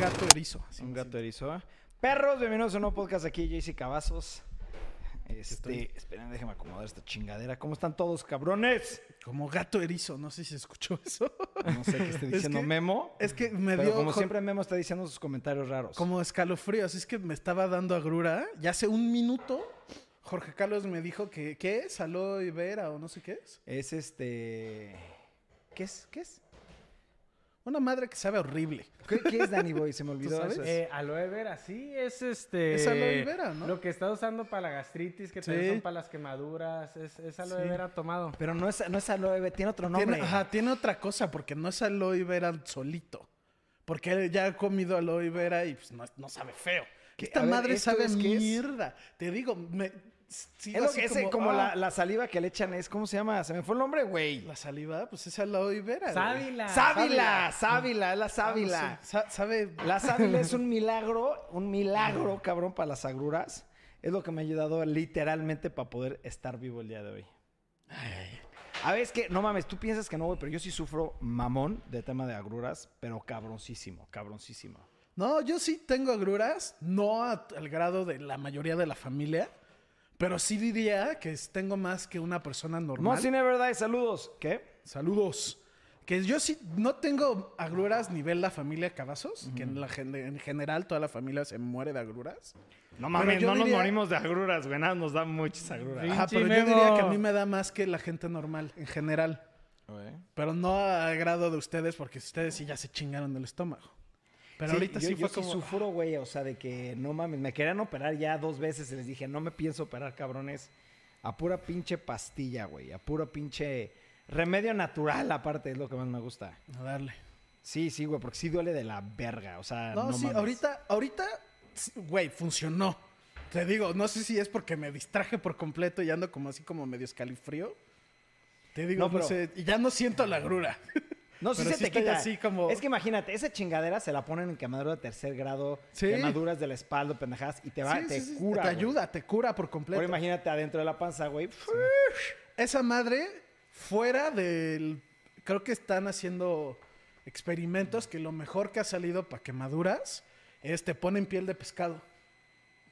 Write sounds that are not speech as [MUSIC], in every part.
gato erizo. así Un gato erizo. ¿eh? Perros, bienvenidos a un nuevo podcast aquí, JC Cavazos. Este, esperen, déjenme acomodar esta chingadera. ¿Cómo están todos, cabrones? Como gato erizo, no sé si se escuchó eso. No sé qué esté [LAUGHS] Es diciendo que- Memo. Es que me pero dio como siempre Memo está diciendo sus comentarios raros. como escalofríos. Es que me estaba dando agrura. Ya hace un minuto, Jorge Carlos me dijo que, ¿qué es? Aloe vera o no sé qué es. Es este... ¿Qué es? ¿Qué es? Una madre que sabe horrible. ¿Qué, qué es Danny Boy? Se me olvidó. sabes? eso. Eh, aloe vera, sí, es este. Es aloe vera, ¿no? Lo que está usando para la gastritis, que Sí. también son para las quemaduras, es, es aloe Sí. vera tomado. Pero no es, no es aloe, vera, tiene otro nombre. Tiene, ajá, tiene otra cosa porque no es aloe vera solito. Porque él ya ha comido aloe vera y pues no, no sabe feo. ¿Qué? Esta ver, madre ¿esto sabe es? mierda. Te digo, me, Es lo que es como, ah, la, la saliva que le echan es, ¿cómo se llama? Se me fue el nombre, güey. la saliva, pues es aloe vera. güey. Sábila. Sábila, sábila, es la Ah, sábila. no sé, sa- sabe. La sábila es un [LAUGHS] milagro, un milagro, cabrón, para las agruras. Es lo que me ha ayudado literalmente para poder estar vivo el día de hoy. A ver, es que, no mames, tú piensas que no, güey, pero yo sí sufro mamón de tema de agruras, pero cabroncísimo, cabroncísimo. No, yo sí tengo agruras, no al grado de la mayoría de la familia, pero sí diría que tengo más que una persona normal. Mossy Never Die, saludos. ¿Qué? Saludos. Que yo sí no tengo agruras nivel la familia Cavazos, que en, la, gen- en general toda la familia se muere de agruras. No mames, yo no no nos diría- morimos de agruras, güey, nada, nos dan muchas agruras. Ajá, pero yo Memo. diría que a mí me da más que la gente normal, en general. Pero no a grado de ustedes, porque ustedes sí ya se chingaron el estómago. Pero Sí, ahorita yo, sí yo fue como... sufro, güey, o sea, de que no mames, me querían operar ya dos veces y les dije, no me pienso operar, cabrones. A pura pinche pastilla, güey, a puro pinche remedio natural, aparte, es lo que más me gusta. A darle. Sí, sí, güey, porque sí duele de la verga, o sea, No, no, sí, mames. ahorita, ahorita, sí, güey, funcionó. Te digo, no sé si es porque me distraje por completo y ando como así como medio escalifrío. Te digo, No, sé, y ya no siento la grura. [LAUGHS] No, sí pero se sí te quita. así como- Es que imagínate, esa chingadera se la ponen en quemadura de tercer grado, Sí. quemaduras de la espalda, pendejadas, y te va, Sí, te cura, Te güey. ayuda, te cura por completo. Ahora imagínate adentro de la panza, güey. Esa madre, fuera del... Creo que están haciendo experimentos que lo mejor que ha salido para quemaduras es te ponen piel de pescado.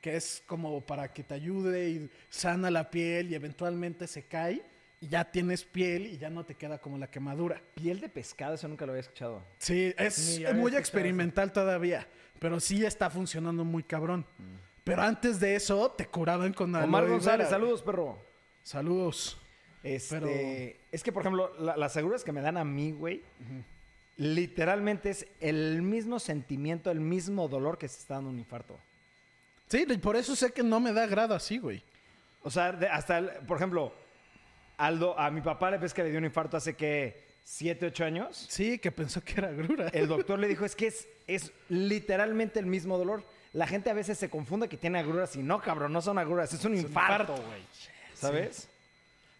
Que es como para que te ayude y sana la piel y eventualmente se cae y ya tienes piel y ya no te queda como la quemadura. Piel de pescado, eso nunca lo había escuchado. Sí, es muy experimental todavía, pero sí está funcionando muy cabrón. Pero antes de eso te curaban con Omar aloe González, vera. saludos, perro. Saludos. Este, Pero- es que, por ejemplo, la- las seguras que me dan a mí, güey, literalmente es el mismo sentimiento, el mismo dolor que se está dando un infarto. Sí, y por eso sé que no me da grado así, güey. O sea, de- hasta, el- por ejemplo, Aldo, a mi papá le ves que le dio un infarto hace que 7, 8 años. Sí, que pensó que era grura. El [LAUGHS] doctor le dijo, es que es, es literalmente el mismo dolor. La gente a veces se confunde que tiene agruras y no, cabrón, no son agruras, es un infarto, infarto. güey. ¿Sabes?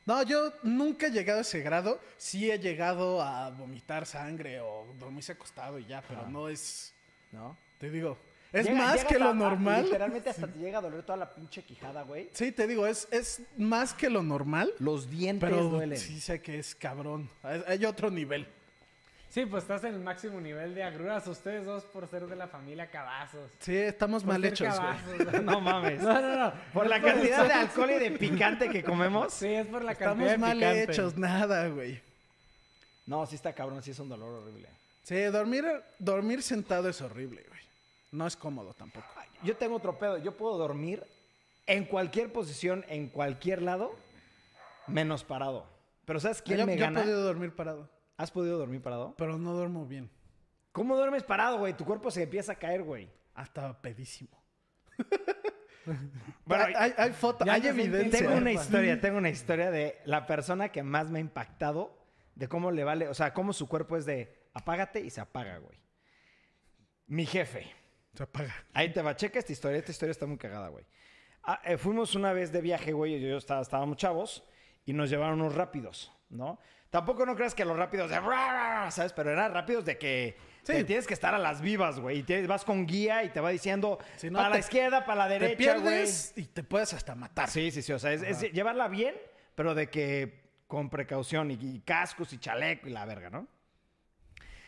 No, yo nunca he llegado a ese grado. Sí he llegado a vomitar sangre o dormirse acostado y ya, pero Ah. no es... ¿No? Te digo, es Llega- más llega que lo normal. Literalmente hasta te llega a doler toda la pinche quijada, güey. Sí, te digo, es, es más que lo normal. Los dientes Pero duelen. sí sé que es cabrón. Hay, otro nivel. Sí, pues estás en el máximo nivel de agruras, ustedes dos por ser de la familia Cavazos. Sí, estamos Por mal hechos, güey. Cavazos. No mames. No, no, no. Por No la cantidad de alcohol y de picante que comemos. Sí, es por la cantidad Estamos de mal picante. hechos, nada, güey. No, sí está cabrón, sí es un dolor horrible. Sí, dormir, dormir sentado es horrible, güey. No es cómodo tampoco. Yo tengo otro pedo. Yo puedo dormir en cualquier posición, en cualquier lado, menos parado. Pero ¿sabes quién yo, me yo he gana? podido dormir parado, ¿Has podido dormir parado? pero no duermo bien. ¿Cómo duermes parado, güey? Tu cuerpo se empieza a caer, güey. Hasta pedísimo. [LAUGHS] Bueno, hay, hay, hay foto, ya hay evidencia. Tengo una [LAUGHS] historia, tengo una historia de la persona que más me ha impactado de cómo le vale, o sea, cómo su cuerpo es de apágate y se apaga, güey. Mi jefe. Se apaga. Ahí te va, checa esta historia. Esta historia está muy cagada, güey. Ah, eh, fuimos una vez de viaje, güey. y Yo estaba, estábamos chavos y nos llevaron unos rápidos, ¿no? Tampoco no creas que los rápidos de... ¿Sabes? Pero eran rápidos de que Sí. te tienes que estar a las vivas, güey. Y tienes- vas con guía y te va diciendo Si no, para la te- izquierda, para la Te derecha, güey. pierdes y te puedes hasta matar. Sí, sí, sí. O sea, es, es llevarla bien, pero de que con precaución y, y cascos y chaleco y la verga, ¿no?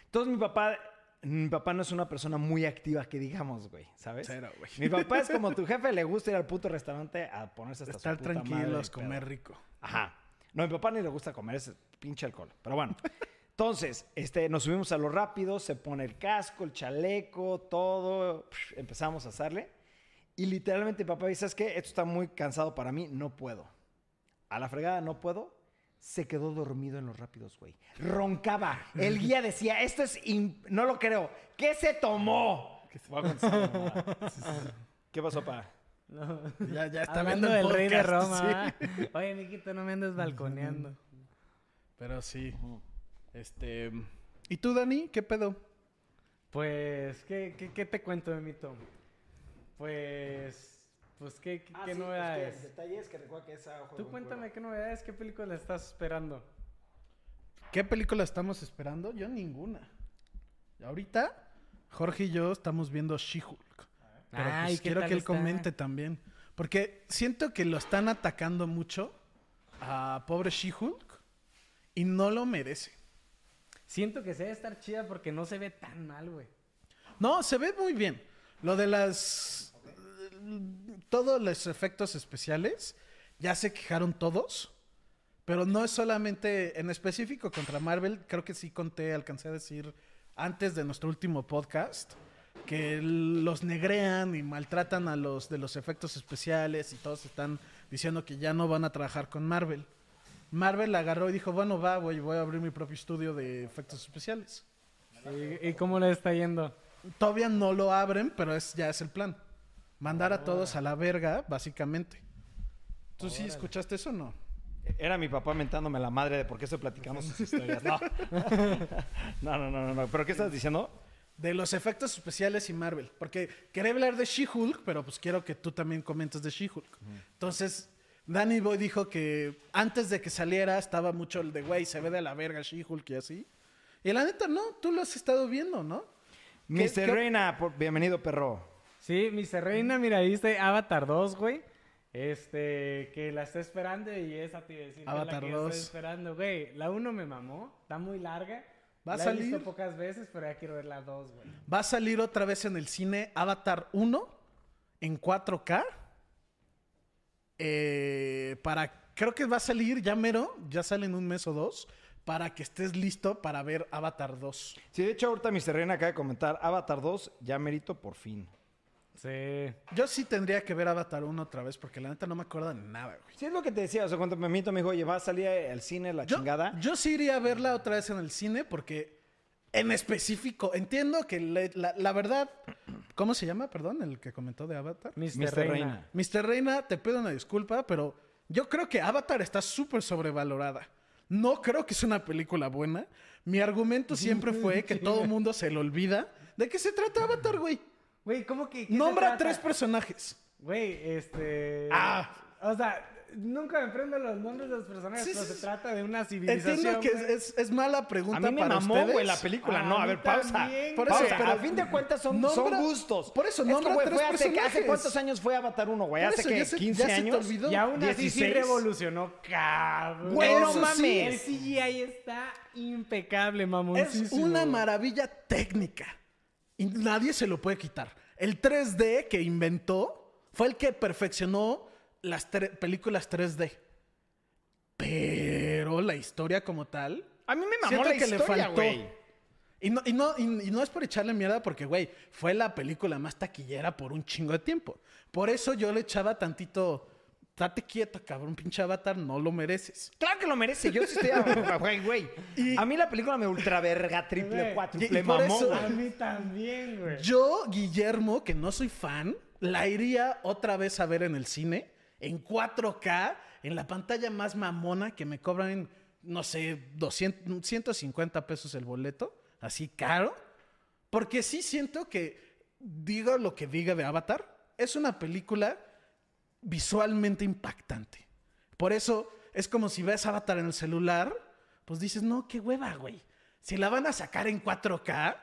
Entonces mi papá mi papá no es una persona muy activa que digamos, güey, ¿sabes? Cero, güey. Mi papá es como tu [LAUGHS] jefe, le gusta ir al puto restaurante a ponerse hasta su Estar puta madre tranquilos, pedo. comer rico. Ajá. No, a mi papá ni le gusta comer ese pinche alcohol. Pero bueno. Entonces, este, nos subimos a lo rápido, se pone el casco, el chaleco, todo. empezamos a hacerle. Y literalmente mi papá dice, ¿sabes qué? Esto está muy cansado para mí, no puedo. A la fregada no puedo. Se quedó dormido en los rápidos, güey. Roncaba. El guía decía, esto es... No lo creo. ¿Qué se tomó? ¿Qué pasó, pa? No. Ya, ya está Hablando viendo el del rey de podcast, Roma. sí. ¿va? Oye, Miquito, no me andes balconeando. Pero sí. Este. ¿Y tú, Dani? ¿Qué pedo? Pues, ¿qué, qué, qué te cuento de mi Tom? Pues, pues, ¿qué, qué, qué novedades? detalle es que recuerda que esa Tú cuéntame qué novedades, qué película estás esperando. ¿Qué película estamos esperando? Yo ninguna. Ahorita, Jorge y yo estamos viendo She-Hulk. Pero Ay, pues ¿qué quiero que él está? comente también. Porque siento que lo están atacando mucho a pobre She-Hulk y no lo merece. Siento que se debe estar chida porque no se ve tan mal, güey. No, se ve muy bien. Lo de las. Todos los efectos especiales ya se quejaron todos. Pero no es solamente en específico contra Marvel. Creo que sí conté, alcancé a decir antes de nuestro último podcast que los negrean y maltratan a los de los efectos especiales y todos están diciendo que ya no van a trabajar con Marvel. Marvel agarró y dijo, bueno, va, voy a abrir mi propio estudio de efectos especiales. ¿Y, y cómo le está yendo? Todavía no lo abren, pero es, ya es el plan. Mandar a todos a la verga, básicamente. ¿Tú sí escuchaste eso o no? Era mi papá mentándome la madre de por qué se platicamos sus historias. No. [LAUGHS] no, no, no, no, no. ¿Pero qué estás diciendo? De los efectos especiales y Marvel. Porque quería hablar de She-Hulk, pero pues quiero que tú también comentes de She-Hulk. Entonces, Danny Boy dijo que antes de que saliera estaba mucho el de, güey, se ve de la verga She-Hulk y así. Y la neta, no, tú lo has estado viendo, ¿no? ¿Qué- Mr. Reina, bienvenido, perro. Sí, mi Reina, mira, viste Avatar 2, güey. Este, que la está esperando y esa te iba a decir que la Avatar que yo 2. estoy esperando, güey. La 1 me mamó, está muy larga. Va a la he salir. visto pocas veces, pero ya quiero ver la 2, güey. Va a salir otra vez en el cine Avatar 1 en 4K. Eh, para, creo que va a salir ya mero, ya sale en un mes o dos, para que estés listo para ver Avatar 2. Sí, de hecho, ahorita Mr. Reina acaba de comentar Avatar 2, ya merito por fin. Sí. Yo sí tendría que ver Avatar 1 otra vez, porque la neta no me acuerdo de nada, güey. Sí, es lo que te decía. O sea, cuando me mito, me dijo, oye, va a salir al cine la Yo, chingada. yo sí iría a verla otra vez en el cine, porque en específico, entiendo que le- la, la verdad, ¿cómo se llama? Perdón, el que comentó de Avatar. Mr. Mr. Reina. Reina. Mr. Reina, te pido una disculpa, pero yo creo que Avatar está súper sobrevalorada. No creo que es una película buena. Mi argumento siempre fue que todo el [LAUGHS] mundo se le olvida. ¿De qué se trata Avatar, güey? Güey, ¿cómo que? Nombra tres personajes. Güey, este. Ah. O sea, nunca me prendo los nombres de los personajes, Sí, pero sí, se sí. trata de una civilización. Entiendo que es, es- es mala pregunta A mí me para mamó, ustedes. güey, la película. A no, a mí ver, pausa. también, Por eso, Pausa. pero- a fin de cuentas son, nombra- son gustos. por eso, Es que, nombra güey, tres fue hace, ¿Hace personajes. cuántos años fue Avatar 1, güey? ¿Hace que ya se- 15 ya se te años? olvidó. Y aún así sí 16. revolucionó, cabrón. Güey, no Eso sí. mames. El CGI está impecable, Es mamoncísimo. una maravilla técnica. Y nadie se lo puede quitar. El 3D que inventó fue el que perfeccionó las películas 3D. Pero la historia como tal. A mí me mamó la que le faltó. Y no, y, no, y, y no es por echarle mierda porque, güey, fue la película más taquillera por un chingo de tiempo. Por eso yo le echaba tantito. Date quieto, cabrón, pinche avatar, no lo mereces. Claro que lo merece. Yo sí estoy a... [LAUGHS] Güey, güey. Y- A mí la película me ultra verga, triple, Güey, cuádruple, y- y por mamó, eso- güey. A mí también, güey. Yo, Guillermo, que no soy fan, la iría otra vez a ver en el cine, en 4K, en la pantalla más mamona que me cobran, no sé, 200, 150 pesos el boleto, así caro. Porque sí siento que, digo lo que diga de Avatar, es una película visualmente impactante. Por eso es como si ves Avatar en el celular, pues dices, no, qué hueva, güey. Si la van a sacar en 4K,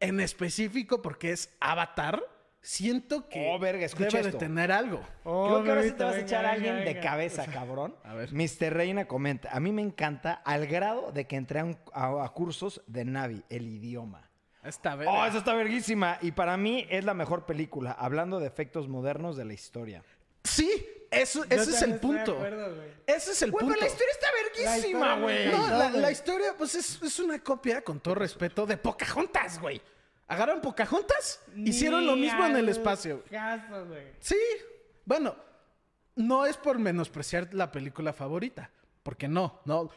en específico porque es Avatar, siento que Oh, verga, escucha debe esto. de tener algo. Oh, Creo que ahora sí te vas a echar a venga, alguien de venga. cabeza, [LAUGHS] cabrón. A ver. Mr. Reina comenta, a mí me encanta al grado de que entré a, un- a- a cursos de Navi, el idioma. Esta vez. Oh, esa está verguísima. Y para mí es la mejor película, hablando de efectos modernos de la historia. Sí, eso, ese es el punto. acuerdo. Ese es el punto. pero la historia está verguísima, güey. No, la, historia, pues es, es una copia, con todo respeto, de Pocahontas, güey. Agarraron Pocahontas, hicieron lo mismo en el espacio. güey. caso, güey. Sí, bueno, no es por menospreciar la película favorita, porque no, no.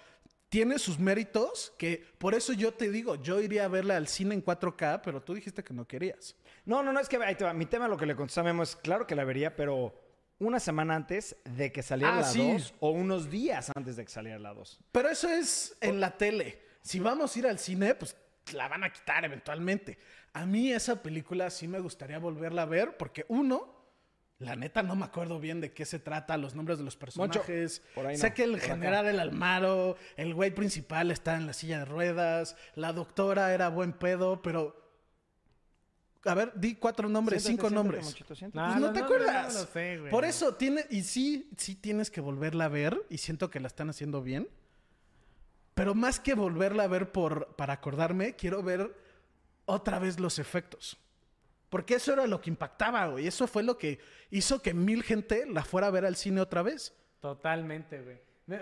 Tiene sus méritos que, por eso yo te digo, yo iría a verla al cine en 4K, pero tú dijiste que no querías. No, no, no, es que ahí te va. Mi tema, lo que le contesté a Memo es, claro que la vería, pero una semana antes de que saliera Ah, la sí. 2 o unos días antes de que saliera la 2. Pero eso es en la tele. Si vamos a ir al cine, pues la van a quitar eventualmente. A mí esa película sí me gustaría volverla a ver porque uno, la neta no me acuerdo bien de qué se trata, los nombres de los personajes. por ahí sé que el general el Almaro, el güey principal está en la silla de ruedas, la doctora era buen pedo, pero... A ver, di cuatro nombres, Siéntate, cinco siéntate, nombres. Siéntate. No, Pues no no, te no, acuerdas. no lo sé, güey. Por eso tiene, y sí, sí tienes que volverla a ver, y siento que la están haciendo bien. Pero más que volverla a ver por, para acordarme, quiero ver otra vez los efectos. Porque eso era lo que impactaba, güey. Eso fue lo que hizo que mil gente la fuera a ver al cine otra vez. Totalmente, güey.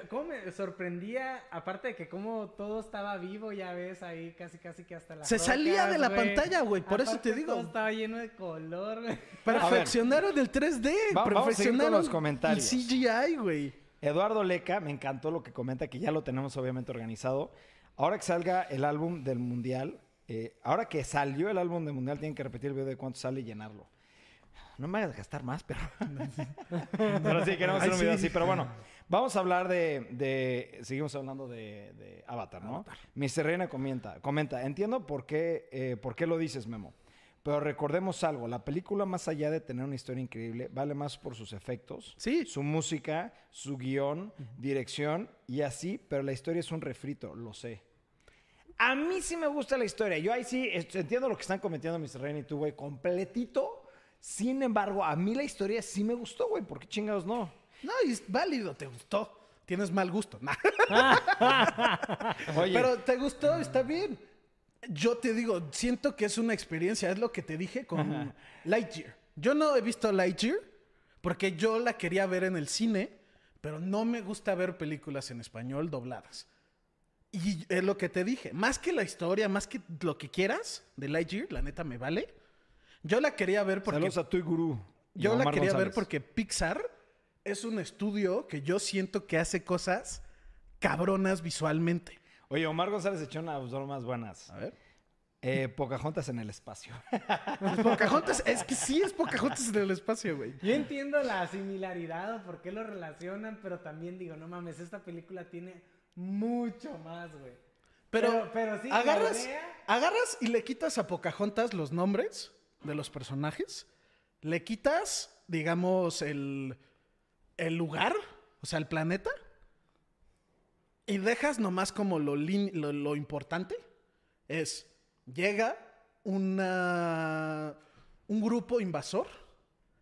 ¿Cómo me sorprendía? Aparte de que como todo estaba vivo, ya ves ahí casi casi que hasta la Se salía de la pantalla, güey, por eso te digo. Todo estaba lleno de color, güey. [LAUGHS] Perfeccionaron el 3D. Va- vamos a seguir con perfeccionaron los comentarios. el CGI, güey. Eduardo Leca, me encantó lo que comenta, que ya lo tenemos obviamente organizado. Ahora que salga el álbum del Mundial, eh, ahora que salió el álbum del Mundial, tienen que repetir el video de cuánto sale y llenarlo. No me hagas gastar más, pero... [LAUGHS] [LAUGHS] pero sí, queremos hacer un video sí. así. Pero bueno, vamos a hablar de... de- seguimos hablando de, de Avatar, ¿no? Mr. Reina comenta, comenta, entiendo por qué, eh, por qué lo dices, Memo. Pero recordemos algo, la película más allá de tener una historia increíble, vale más por sus efectos, Sí. su música, su guion, dirección y así, pero la historia es un refrito, lo sé. A mí sí me gusta la historia. Yo ahí sí entiendo lo que están cometiendo Mr. Rain y tú, güey, completito. Sin embargo, a mí la historia sí me gustó, güey. ¿Por qué chingados no? No, y es válido, te gustó. Tienes mal gusto. Nah. [LAUGHS] Oye, Pero te gustó, está bien. Yo te digo, siento que es una experiencia, es lo que te dije con Lightyear. Yo no he visto Lightyear porque yo la quería ver en el cine, pero no me gusta ver películas en español dobladas. Y es lo que te dije, más que la historia, más que lo que quieras de Lightyear, la neta me vale. Yo la quería ver porque saludos a tu gurú. yo la quería ver porque Pixar es un estudio que yo siento que hace cosas cabronas visualmente. Oye, Omar González echó unas bromas buenas. A ver. Eh, Pocahontas en el espacio. Pues Pocahontas, es que sí es Pocahontas en el espacio, güey. Yo entiendo la similaridad o por qué lo relacionan, pero también digo, no mames, esta película tiene mucho más, güey. Pero, Pero- pero sí, la agarras, idea- agarras y le quitas a Pocahontas los nombres de los personajes. Le quitas, digamos, el, el lugar, o sea, el planeta. Y dejas nomás como lo, lo, importante. Es, llega un grupo invasor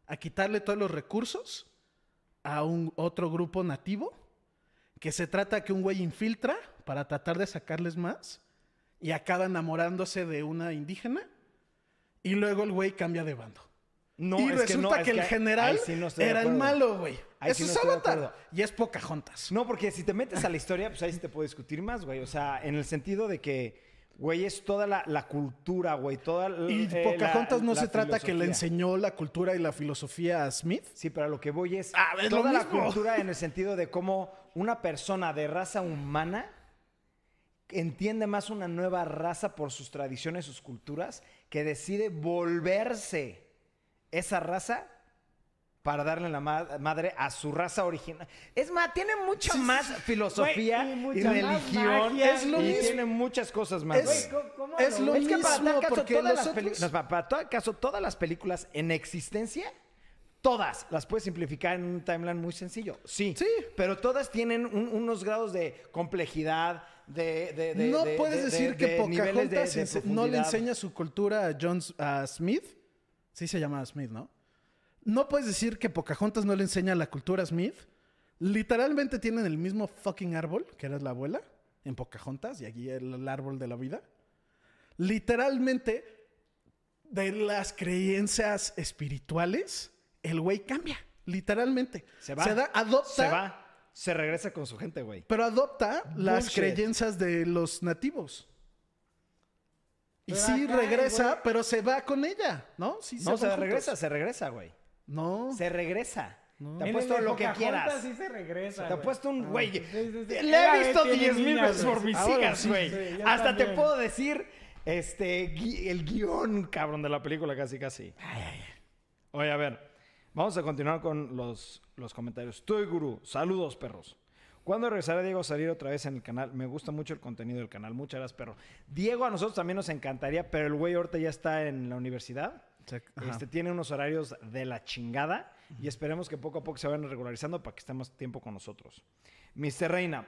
a quitarle todos los recursos a un otro grupo nativo que se trata que un güey infiltra para tratar de sacarles más y acaba enamorándose de una indígena y luego el güey cambia de bando. No, y es resulta no, que, es el general sí no era el malo, güey. Ahí Eso sí no es Avatar. Y es Pocahontas. No, porque si te metes a la historia, pues ahí sí te puedo discutir más, güey. O sea, en el sentido de que, güey, es toda la, la cultura, güey. Toda la- Y eh, Pocahontas la- no se trata que le enseñó la cultura y la filosofía a Smith. Sí, pero a lo que voy es Ah, es toda la cultura en el sentido de cómo una persona de raza humana entiende más una nueva raza por sus tradiciones, sus culturas, que decide volverse esa raza para darle la ma- madre a su raza original. Es más, tiene mucha más filosofía y y, mucha más religión. magia. Es lo y mismo. tiene muchas cosas más. Es-. ¿Cómo- cómo es lo Es que para mismo, tal caso, porque todas las, no, para- para tal caso, todas las películas en existencia, todas las puedes simplificar en un timeline muy sencillo. Sí. Sí. Pero todas tienen un- unos grados de complejidad, de. de- de- no de- puedes de- decir de- que de niveles de- Pocahontas no le enseña su cultura a John a Smith. Sí se llama Smith, ¿no? No puedes decir que Pocahontas no le enseña la cultura a Smith. Literalmente tienen el mismo fucking árbol, que era la abuela, en Pocahontas, y aquí el, árbol de la vida. literalmente, de las creencias espirituales, el güey cambia. Literalmente. Se va. Se da, adopta. Se va. Se regresa con su gente, güey. Pero adopta las creencias de los nativos. Y Pero sí acá, regresa, güey. pero se va con ella, ¿no? Sí, No, se regresa, se regresa, güey. No. Se regresa. No. Te apuesto de lo que quieras. sí se regresa, Te güey. apuesto un güey. Sí, sí, sí. Le he visto tiene 10 mil veces güey. por mis Ahora hijas, güey. Hasta te puedo decir este gui- el guion, cabrón, de la película, casi, casi. Oye, a ver. Vamos a continuar con los, los comentarios. Toy Guru, saludos, perros. ¿Cuándo regresará Diego a salir otra vez en el canal? Me gusta mucho el contenido del canal. Muchas gracias, perro. Diego a nosotros también nos encantaría, pero el güey ahorita ya está en la universidad. Este, tiene unos horarios de la chingada y esperemos que poco a poco se vayan regularizando para que esté más tiempo con nosotros. Mr. Reina,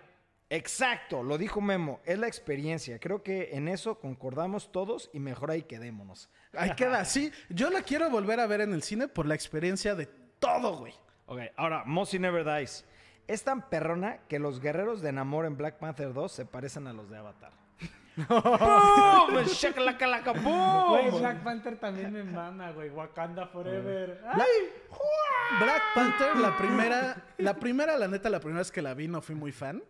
exacto, lo dijo Memo, es la experiencia. Creo que en eso concordamos todos y mejor ahí quedémonos. Ahí queda, [LAUGHS] sí. Yo la quiero volver a ver en el cine por la experiencia de todo, güey. Ok, ahora, Mossy Never Dies. Es tan perrona que los guerreros de Namor en Black Panther 2 se parecen a los de Avatar. ¡Boom! [LAUGHS] ¡Shakalaka, boom! Güey, Black Panther también me mama, güey. Wakanda Forever. ¡Ay! Black Panther, la primera, [LAUGHS] la primera, la neta, la primera vez que la vi no fui muy fan.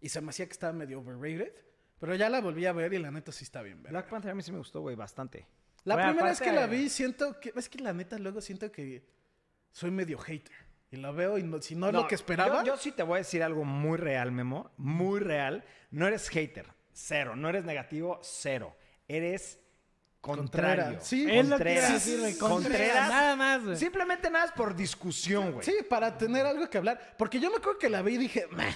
Y se me hacía que estaba medio overrated. Pero ya la volví a ver y la neta sí está bien, ¿verdad? Black Panther a mí sí me gustó, güey, bastante. La Güey, primera vez aparte- que la vi, siento que. Es que la neta, luego siento que soy medio hater. Y la veo y no- si no, es lo que esperaba. Yo, yo sí te voy a decir algo muy real, Memo. Muy real. No eres hater. Cero. No eres negativo. Cero. Eres contrario. Contrera. Sí, Es lo que Contreras. iba a decir, güey. Contreras. Contreras. Nada más, güey. Simplemente nada es por discusión, güey. Sí, para tener algo que hablar. Porque yo me acuerdo que la vi y dije, "Meh".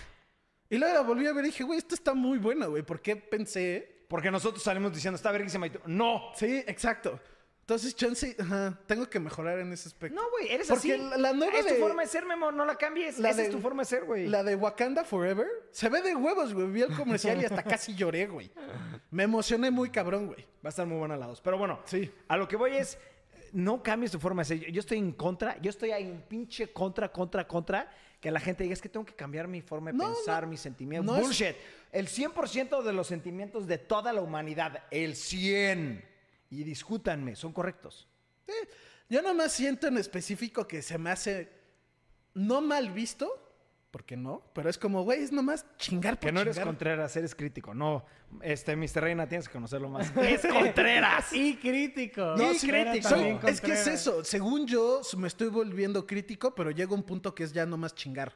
Y luego la volví a ver y dije, güey, esto está muy bueno, güey. ¿Por qué pensé? Porque nosotros salimos diciendo, está verguísima y tú, no. Sí, exacto. Entonces, chance, ajá, tengo que mejorar en ese aspecto. No, güey, eres Porque así. la- la nueva es tu de- forma de ser, Memo. No la cambies. La Esa de- es tu forma de ser, güey. La de Wakanda Forever se ve de huevos, güey. Vi el comercial y hasta [LAUGHS] casi lloré, güey. Me emocioné muy cabrón, güey. Va a estar muy buena la dos. Pero bueno, Sí. a lo que voy es, no cambies tu forma de ser. Yo- estoy en contra, yo estoy ahí en pinche contra, contra, contra, que la gente diga, es que tengo que cambiar mi forma de No, pensar, no. mis sentimientos. No es- Bullshit. El 100% de los sentimientos de toda la humanidad, el 100, y discútanme, son correctos. Yo nomás siento en específico que se me hace no mal visto, porque no, pero es como, güey, es nomás chingar por Que no eres chingar. Contreras, eres crítico. No, este, Mr. Reina, tienes que conocerlo más. [LAUGHS] Es Contreras. Y crítico. No, Y sí, crítico. Soy- es que es eso. Según yo, me estoy volviendo crítico, pero llega un punto que es ya nomás chingar.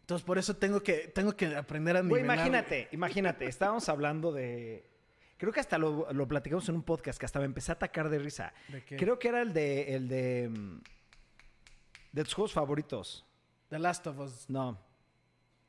Entonces, por eso tengo que, tengo que aprender a Güey, nivelar. imagínate, imagínate, estábamos hablando de... Creo que hasta lo, lo platicamos en un podcast que hasta me empecé a atacar de risa. ¿De qué? Creo que era el de... El de, mm, de tus juegos favoritos. The Last of Us. No.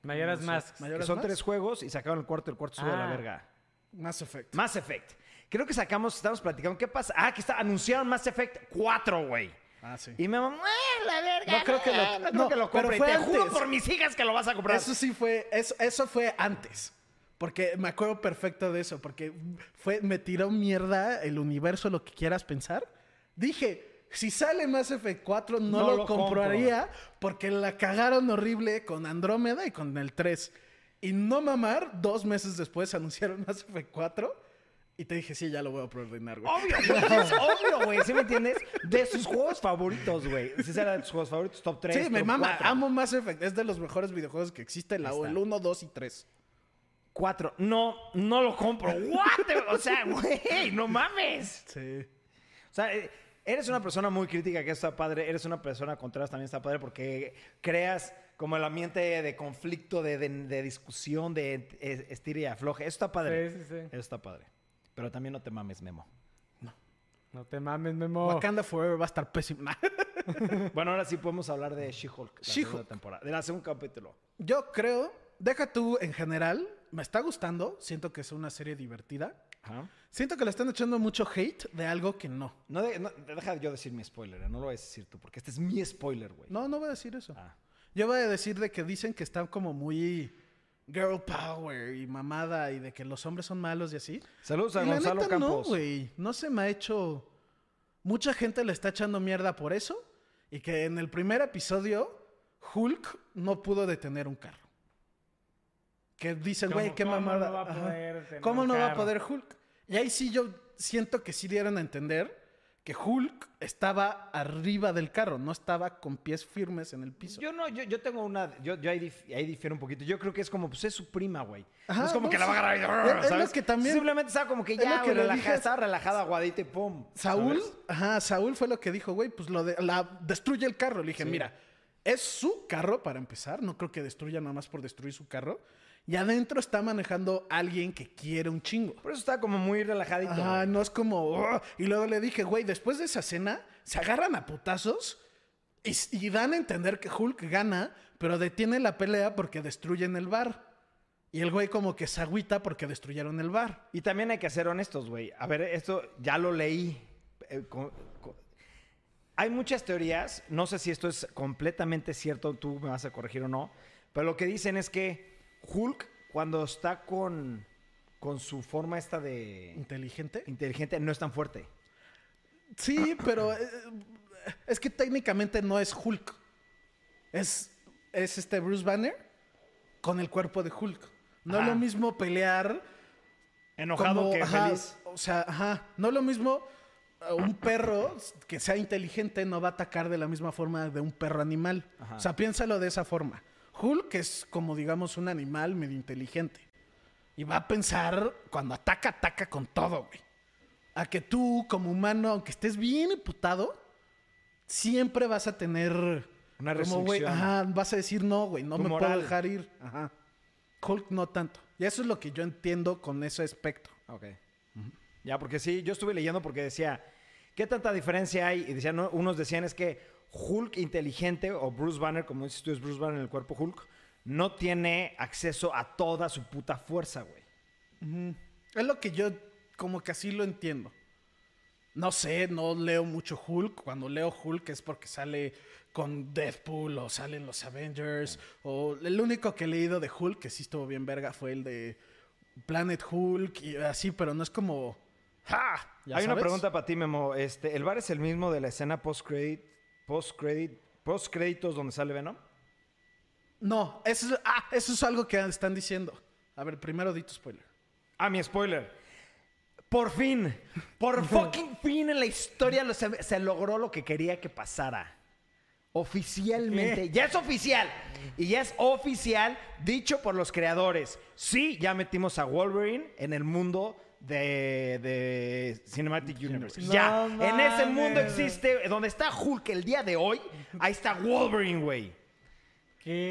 Mayoras No sé. Que ¿Mayoras son tres juegos y sacaron el cuarto, el cuarto sube a la Ah. verga. Mass Effect. Mass Effect. Creo que sacamos, estamos platicando. ¿Qué pasa? Ah, que está, anunciaron Mass Effect 4, güey. Ah, sí. Y me mamá, "Ah, la verga. No creo que lo- no creo que lo pero compre. Fue te juro por mis hijas que lo vas a comprar. Eso sí fue, eso, eso fue antes. Porque me acuerdo perfecto de eso, porque fue, me tiró mierda el universo, lo que quieras pensar. Dije, si sale Mass Effect 4, no, No lo, lo compraría porque la cagaron horrible con Andrómeda y con el 3. Y no mamar, dos meses después anunciaron Mass Effect 4 y te dije, sí, ya lo voy a preordenar, güey. Obvio, güey, es obvio, güey. ¿Sí me entiendes? De sus juegos favoritos, güey. Si será de tus juegos favoritos, top 3. sí, me mama, amo Mass Effect, es de los mejores videojuegos que existen, la, el 1, 2 y 3. 4. No, no lo compro. What? O sea, güey, no mames. Sí. O sea, eh, eres una persona muy crítica, que está padre. Eres una persona contraria, también está padre, porque creas como el ambiente de conflicto, de, de- de discusión, de estira y afloje. Eso está padre. Sí, sí, sí. Eso está padre. Pero también no te mames, Memo. No te mames, Memo. Wakanda Forever va a estar pésimo. [LAUGHS] Bueno, ahora sí podemos hablar de She-Hulk. la She-Hulk. segunda temporada. De la segunda capítulo. Yo creo, deja tú en general, me está gustando, siento que es una serie divertida. Ajá. Siento que le están echando mucho hate de algo que no. No, de- no, deja yo decir mi spoiler, ¿eh? no lo voy a decir tú, porque este es mi spoiler, güey. No, no voy a decir eso. Ah. Yo voy a decir de que dicen que están como muy girl power y mamada y de que los hombres son malos y así. Saludos a y la Gonzalo neta no, güey. No se me ha hecho... Mucha gente le está echando mierda por eso y que en el primer episodio Hulk no pudo detener un carro. Que dicen, ¿Cómo- güey, qué cómo mamada. no va a poder tener ¿Cómo no va a poder Hulk? Y ahí sí yo siento que sí dieron a entender que Hulk estaba arriba del carro, no estaba con pies firmes en el piso. Yo no, yo, yo tengo una. Yo, yo ahí, dif- ahí difiero un poquito. Yo creo que es como, pues es su prima, güey. Ajá, no es como no, que la va a sí. agarrar y. Es- es lo ¿sabes? que también- Simplemente estaba como que ya, que le relaja- dije. estaba relajada, aguadita y pum. Saúl, ¿sabes? ajá, Saúl fue lo que dijo, güey, pues lo de, la destruye el carro. Le dije, mira, es su carro para empezar, no creo que destruya nada más por destruir su carro. Y adentro está manejando alguien que quiere un chingo. Por eso estaba como muy relajadito. Güey. no es como. "Oh". Y luego le dije, güey, después de esa cena, se agarran a putazos y, y dan a entender que Hulk gana, pero detiene la pelea porque destruyen el bar. Y el güey, como que se agüita porque destruyeron el bar. Y también hay que ser honestos, güey. A ver, esto ya lo leí. eh, Hay muchas teorías, no sé si esto es completamente cierto, tú me vas a corregir o no, pero lo que dicen es que Hulk, cuando está con, con su forma esta de Inteligente. inteligente, no es tan fuerte. Sí, pero eh, es que técnicamente no es Hulk. Es, es este Bruce Banner con el cuerpo de Hulk. No es lo mismo pelear Enojado como, que ajá, feliz. O sea, ajá, no es lo mismo un perro que sea inteligente no va a atacar de la misma forma de un perro animal. Ajá. O sea, piénsalo de esa forma. Hulk es como digamos un animal medio inteligente. Y va a pensar cuando ataca, ataca con todo, güey. A que tú como humano, aunque estés bien emputado, siempre vas a tener Una como, güey, ajá, vas a decir no, güey, no Tu me moral. puedo dejar ir. Ajá. Hulk no tanto. Y eso es lo que yo entiendo con ese aspecto. Ok. Ya, porque sí, yo estuve leyendo porque decía, ¿qué tanta diferencia hay? Y decían, ¿no? unos decían es que Hulk inteligente o Bruce Banner, como dices tú, es Bruce Banner en el cuerpo Hulk, no tiene acceso a toda su puta fuerza, güey. Es lo que yo como que así lo entiendo. No sé, no leo mucho Hulk. Cuando leo Hulk es porque sale con Deadpool o salen los Avengers. O el único que he leído de Hulk que sí estuvo bien verga fue el de Planet Hulk y así, pero no es como... ¡Ja! ¿Ya Hay una pregunta para ti, Memo. Este, ¿El bar es el mismo de la escena post-credit, post-credit, post-créditos donde sale Venom? No, eso es, ah, eso es algo que están diciendo. A ver, primero di tu spoiler. Ah, mi spoiler. Por fin, por [LAUGHS] fucking fin en la historia lo- se, se logró lo que quería que pasara. Oficialmente, ya es oficial. Y ya es oficial, dicho por los creadores. Sí, ya metimos a Wolverine en el mundo de, de Cinematic Universe. No ya, en ese mundo existe, donde está Hulk el día de hoy, ahí está Wolverine, güey.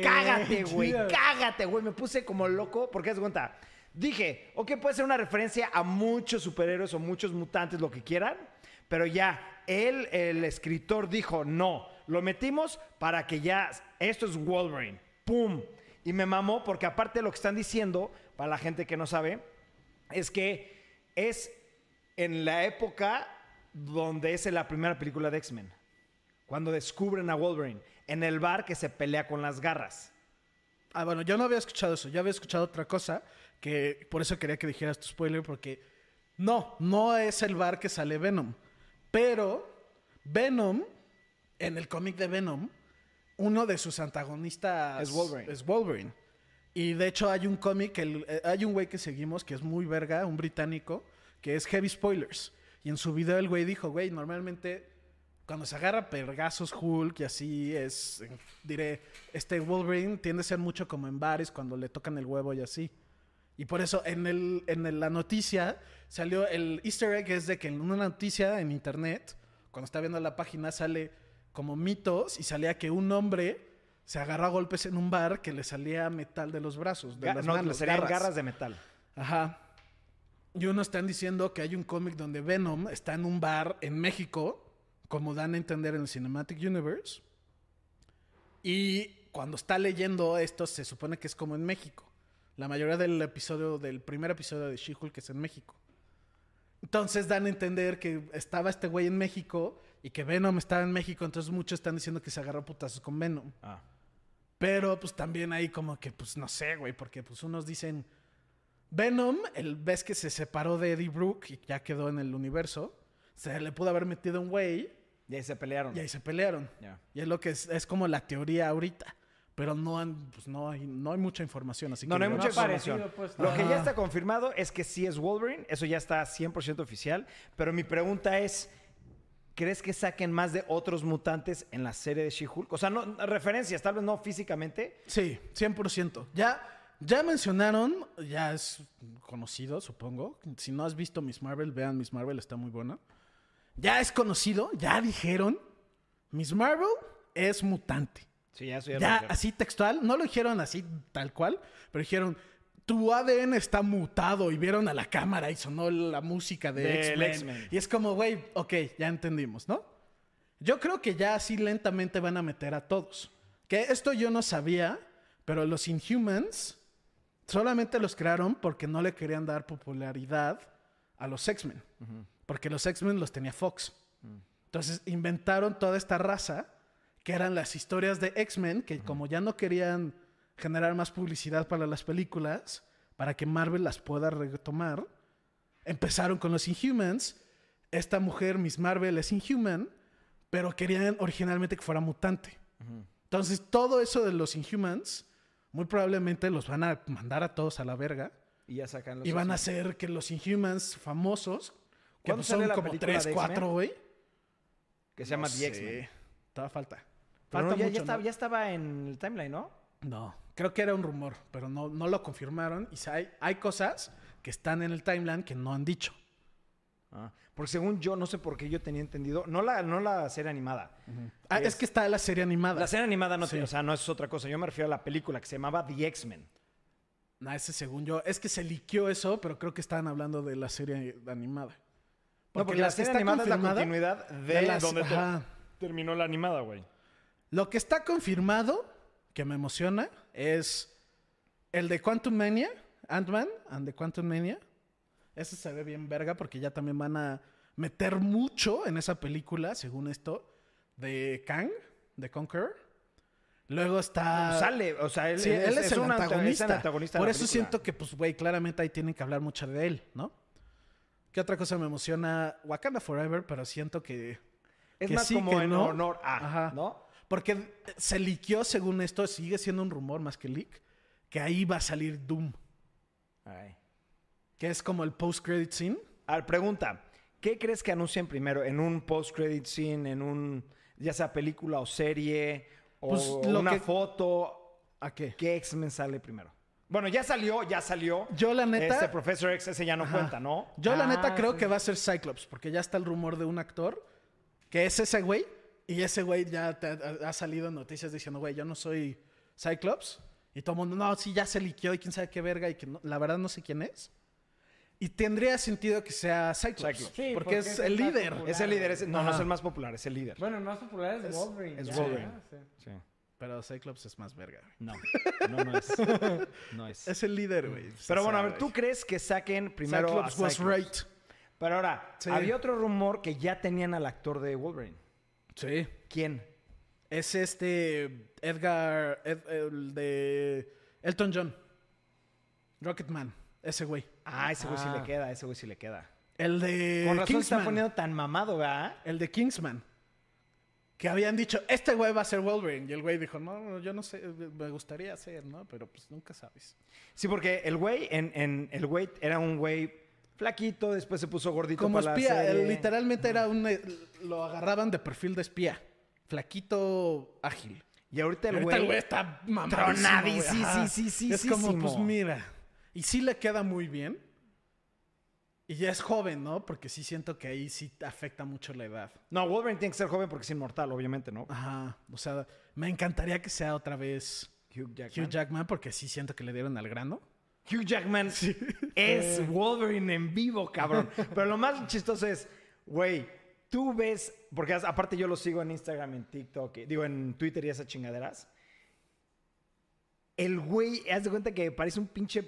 Cágate, güey, cágate, güey. Me puse como loco porque es cuenta. Dije, ok, puede ser una referencia a muchos superhéroes o muchos mutantes, lo que quieran, pero ya, él, el escritor, dijo, no, lo metimos para que ya, esto es Wolverine, ¡pum! Y me mamó porque aparte lo que están diciendo, para la gente que no sabe, es que es en la época donde es la primera película de X-Men, cuando descubren a Wolverine, en el bar que se pelea con las garras. Ah, bueno, yo no había escuchado eso. Yo había escuchado otra cosa que por eso quería que dijeras tu spoiler porque no, no es el bar que sale Venom. Pero Venom, en el cómic de Venom, uno de sus antagonistas Es Wolverine. Es Wolverine. Y de hecho hay un cómic, eh, hay un güey que seguimos que es muy verga, un británico, que es Heavy Spoilers. Y en su video el güey dijo, güey, normalmente cuando se agarra pergazos Hulk y así es, diré, este Wolverine tiende a ser mucho como en bares cuando le tocan el huevo y así. Y por eso en, el, en el- la noticia salió el easter egg es de que en una noticia en internet, cuando está viendo la página, sale como mitos y salía que un hombre se agarra a golpes en un bar que le salía metal de los brazos, de Ga- las no, manos, serían garras. garras de metal. Ajá. Y unos están diciendo que hay un cómic donde Venom está en un bar en México, como dan a entender en el Cinematic Universe. Y cuando está leyendo esto, se supone que es como en México. La mayoría del episodio, del primer episodio de She-Hulk es en México. Entonces dan a entender que estaba este güey en México y que Venom estaba en México. Entonces muchos están diciendo que se agarró putazos con Venom. Ah. Pero pues también hay como que, pues no sé, güey, porque pues unos dicen Venom, el ves que se separó de Eddie Brooke y ya quedó en el universo, se le pudo haber metido un güey Y ahí se pelearon. y ahí se pelearon. Y es lo que es, es como la teoría ahorita. pero no han, pues no hay, no hay mucha información, así No, que no hay mucha información. puesto. Lo que ya está confirmado es que sí es Wolverine, eso ya está 100% oficial, pero mi pregunta es, ¿crees que saquen más de otros mutantes en la serie de She-Hulk? O sea, no, referencias, tal vez no físicamente. Sí, 100%. Ya, ya mencionaron, ya es conocido, supongo. Si no has visto Miss Marvel, vean Miss Marvel, está muy buena. Ya es conocido, ya dijeron, Miss Marvel es mutante. Sí, ya eso ya, Ya lo así textual, no lo dijeron así tal cual, pero dijeron, tu ADN está mutado y vieron a la cámara y sonó la música de X-Men. Y es como, güey, ok, ya entendimos, ¿no? Yo creo que ya así lentamente van a meter a todos. Que esto yo no sabía, pero los Inhumans solamente los crearon porque no le querían dar popularidad a los X-Men. Porque los X-Men los tenía Fox. Entonces inventaron toda esta raza que eran las historias de X-Men, que como ya no querían generar más publicidad para las películas, para que Marvel las pueda retomar, empezaron con los Inhumans. Esta mujer, Miss Marvel, es Inhuman, pero querían originalmente que fuera mutante. Entonces todo eso de los Inhumans, muy probablemente los van a mandar a todos a la verga. Y ya sacan los Y van a hacer que los Inhumans famosos, que ¿Cuándo pues son como película 3, de X-Men? 4, güey. Que se llama No The. X-Men. Todavía falta. Pero Falta no, ya, estaba, ya estaba en el timeline, ¿no? No, creo que era un rumor, pero no, no lo confirmaron. Y hay, hay cosas que están en el timeline que no han dicho. Ah, porque según yo, no sé por qué yo tenía entendido, no la, no la serie animada. Ah, Es- es que está la serie animada. La serie animada no, Sí. te- o sea, no es otra cosa. Yo me refiero a la película que se llamaba The X-Men. No, ese según yo. Es que se liqueó eso, pero creo que estaban hablando de la serie animada. No, porque la serie animada es la continuidad de, de las- donde te- terminó la animada, güey. Lo que está confirmado, que me emociona, es el de Quantum Mania, Ant-Man and the Quantum Mania. Ese se ve bien verga porque ya también van a meter mucho en esa película, según esto, de Kang, de Conqueror. Luego está... Sale, o sea, él, Sí, él es, el un anta- antagonista. es el antagonista Por eso película. siento que, pues, güey, claramente ahí tienen que hablar mucho de él, ¿no? ¿Qué otra cosa me emociona? Wakanda Forever, pero siento que... Es que más sí, como en no. honor a, Ajá. ¿no? Porque se liqueó, según esto, sigue siendo un rumor más que leak, que ahí va a salir Doom, Ay. que es como el post-credit scene. A ver, pregunta. ¿Qué crees que anuncien primero? ¿En un post-credit scene? ¿En un, ya sea película o serie? ¿O Pues, lo una que- foto? ¿A qué? ¿Qué X-Men sale primero? Bueno, ya salió, ya salió. Yo, la neta... Este Professor X, ese ya no Ajá. cuenta, ¿no? Yo la Ah, neta creo sí. que va a ser Cyclops, porque ya está el rumor de un actor que es ese güey, y ese güey ya te ha, ha salido en noticias diciendo, güey, yo no soy Cyclops. Y todo el mundo, no, sí, ya se liqueó y quién sabe qué verga, y que no- la verdad no sé quién es. Y tendría sentido que sea Cyclops, Cyclops. Sí, porque, porque es es el líder. popular. Es el líder, es- no, no es el más popular, es el líder. Bueno, el más popular es, Es- Wolverine. es Wolverine. ya, sí. Sí. Pero Cyclops es más verga. No, no, no es. No es. [LAUGHS] Es el líder, güey. Pero bueno, a ver. ¿tú crees que saquen primero Cyclops a was Cyclops? right. Pero ahora, Sí. había otro rumor que ya tenían al actor de Wolverine. Sí. ¿Quién? Es este Edgar, Ed- el de Elton John. Rocketman, ese güey. Ah, ese güey sí Ah. le queda, ese güey sí le queda. El de Con razón se Kingsman. está poniendo tan mamado, ¿verdad? El de Kingsman. Que habían dicho, este güey va a ser Wolverine. Y el güey dijo, no, no, yo no sé, me gustaría ser, ¿no? Pero pues nunca sabes. Sí, porque el güey, en, en- el güey era un güey flaquito, después se puso gordito Como para espía, la serie. él literalmente era un... eh, Lo agarraban de perfil de espía. Flaquito, ágil. Y ahorita el Ahorita güey... el güey está mamadísimo, sí, sí, sí, sí, Es como, pues mira. Y sí le queda muy bien. Y ya es joven, ¿no? Porque sí siento que ahí sí afecta mucho la edad. No, Wolverine tiene que ser joven porque es inmortal, obviamente, ¿no? Ajá. O sea, me encantaría que sea otra vez Hugh Jackman. Hugh Jackman porque sí siento que le dieron al grano. Hugh Jackman es [LAUGHS] Wolverine en vivo, cabrón. Pero lo más chistoso es, güey, tú ves, porque aparte yo lo sigo en Instagram, en TikTok, digo en Twitter y esas chingaderas. El güey, haz de cuenta que parece un pinche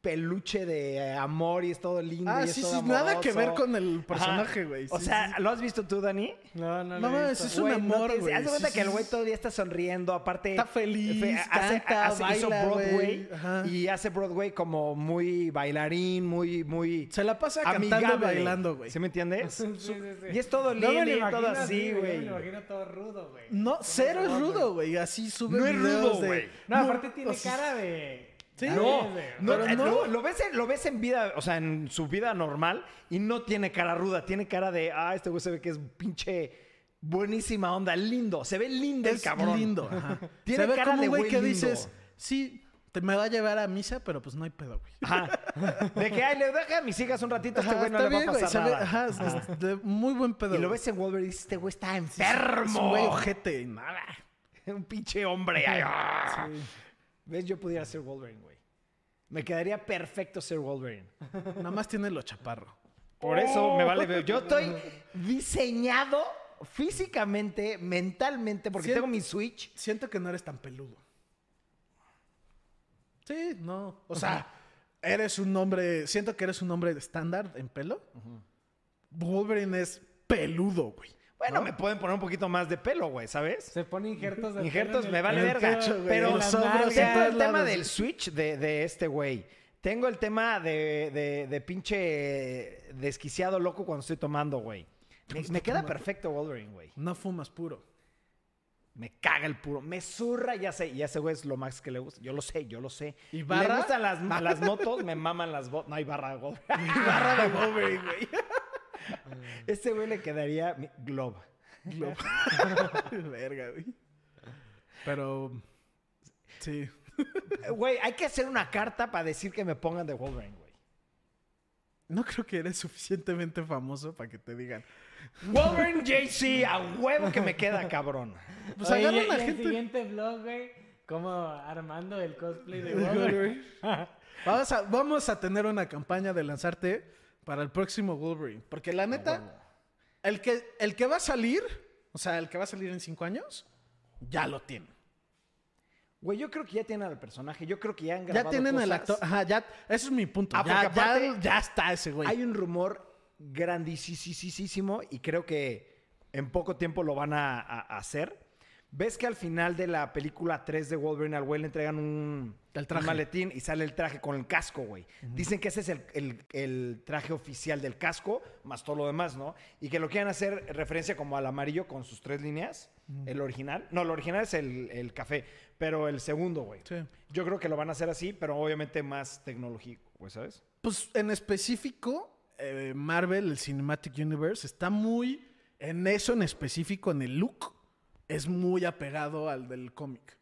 peluche de eh, amor y es todo lindo. Ah, y es sí, todo sí, nada que ver amoroso. con el personaje, güey. O sea. ¿lo has visto tú, Dani? No, no, No mames, visto. es un Güey, no amor, güey. Haz de cuenta Sí, que el güey día está sonriendo. Aparte, Está feliz, fe- hace, canta, hace- hizo baila. Broadway. Ajá. Y hace Broadway como muy bailarín, muy, muy. Se la pasa cantando amigable. bailando, güey. ¿Sí me entiendes? Sí, sí, sí. Y es todo No lindo lo y todo así, me güey. lo imagino todo rudo, güey. No, cero es rudo, güey. Así sube No es rudo, güey. No, aparte tiene cara de... Sí. No, no, eh, no. Lo, ves en, lo ves en vida, o sea, en su vida normal y no tiene cara ruda, tiene cara de, ah, este güey se ve que es pinche buenísima onda, lindo, se ve lindo el Es cabrón. lindo. ajá. Tiene Se ve cara como de güey güey que lindo. dices, sí, te me va a llevar a misa, pero pues no hay pedo, güey. Ajá. De que, ay, le deja a mis hijas un ratito, este güey no le va a güey, pasar ve- nada. ajá, es- es de muy buen pedo. Y lo güey. ves en Wolverine y dices, este güey está Es enfermo. un güey ojete nada. [LAUGHS] un pinche hombre. ay, ah. Sí. ¿Ves? Yo pudiera ser Wolverine, güey. Me quedaría perfecto ser Wolverine. Nada más tiene lo chaparro. Por eso me vale ver. Yo estoy diseñado físicamente, mentalmente, porque tengo mi Switch. Siento que no eres tan peludo. Sí, no. O sea, eres un hombre. Siento que eres un hombre de estándar en pelo. Wolverine es peludo, güey. Bueno, me pueden poner un poquito más de pelo, güey, ¿sabes? Se pone injertos de Injertos pelo me vale verga. güey, pero hombros, en el tema del Switch de, de este güey. Tengo el tema de, de, de pinche desquiciado loco cuando estoy tomando, güey. Me, me queda perfecto Wolverine, güey. No fumas puro. Me caga el puro. Me zurra, ya sé. Y a ese güey es lo más que le gusta. Yo lo sé, yo lo sé. ¿Y barra? Le gustan las, las motos, me maman las botas. No hay barra de Wolverine. [LAUGHS] Barra de [LAUGHS] Wolverine, güey. [LAUGHS] Este güey le quedaría mi- Globe. [LAUGHS] Verga, güey. Pero. Sí. Eh, Güey, hay que hacer una carta para decir que me pongan de Wolverine, güey. No creo que eres suficientemente famoso para que te digan. Wolverine JC, a huevo que me queda, cabrón. Pues Oye, agarran y a el gente. siguiente vlog, güey, como armando el cosplay de [LAUGHS] Wolverine. Wolverine. Vamos a, vamos a tener una campaña de lanzarte para el próximo Wolverine. Porque la neta, el que, el que va a salir, o sea, el que va a salir en cinco años, ya lo tiene. Güey, yo creo que ya tienen al personaje. Yo creo que ya han Ya grabado tienen el cosas. actor. Ajá, ya. Ese es mi punto. Ah, ya, aparte- ya, ya está ese güey. Hay un rumor grandísimo y creo que en poco tiempo lo van a, a- a hacer. ¿Ves que al final de la película 3 de Wolverine al güey le entregan un, El traje. maletín y sale el traje con el casco, güey? Dicen que ese es el, el- el traje oficial del casco, más todo lo demás, ¿no? Y que lo quieren hacer referencia como al amarillo con sus tres líneas, el original. No, el original es el, el café, pero el segundo, güey. Sí. Yo creo que lo van a hacer así, pero obviamente más tecnológico, güey, ¿sabes? Pues en específico, eh, Marvel, el Cinematic Universe, está muy. En eso en específico, en el look, es muy apegado al del cómic.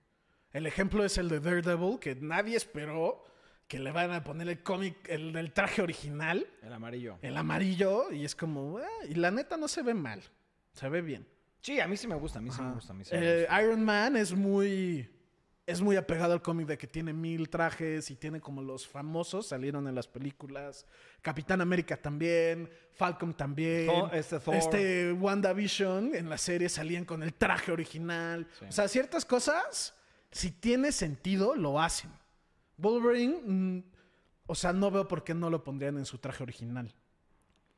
El ejemplo es el de Daredevil, que nadie esperó que le van a poner el cómic, el traje original, El amarillo. el amarillo, y es como. "Ah", y la neta no se ve mal. Se ve bien. Sí, a mí sí me gusta, a mí sí me gusta, a mí sí me Eh. Iron Man es muy. Es muy apegado al cómic de que tiene mil trajes y tiene como los famosos, salieron en las películas. Capitán América también, Falcon también. Thor- este Thor. Este WandaVision en la serie salían con el traje original. O sea, ciertas cosas, si tiene sentido, lo hacen. Wolverine, mm, o sea, no veo por qué no lo pondrían en su traje original.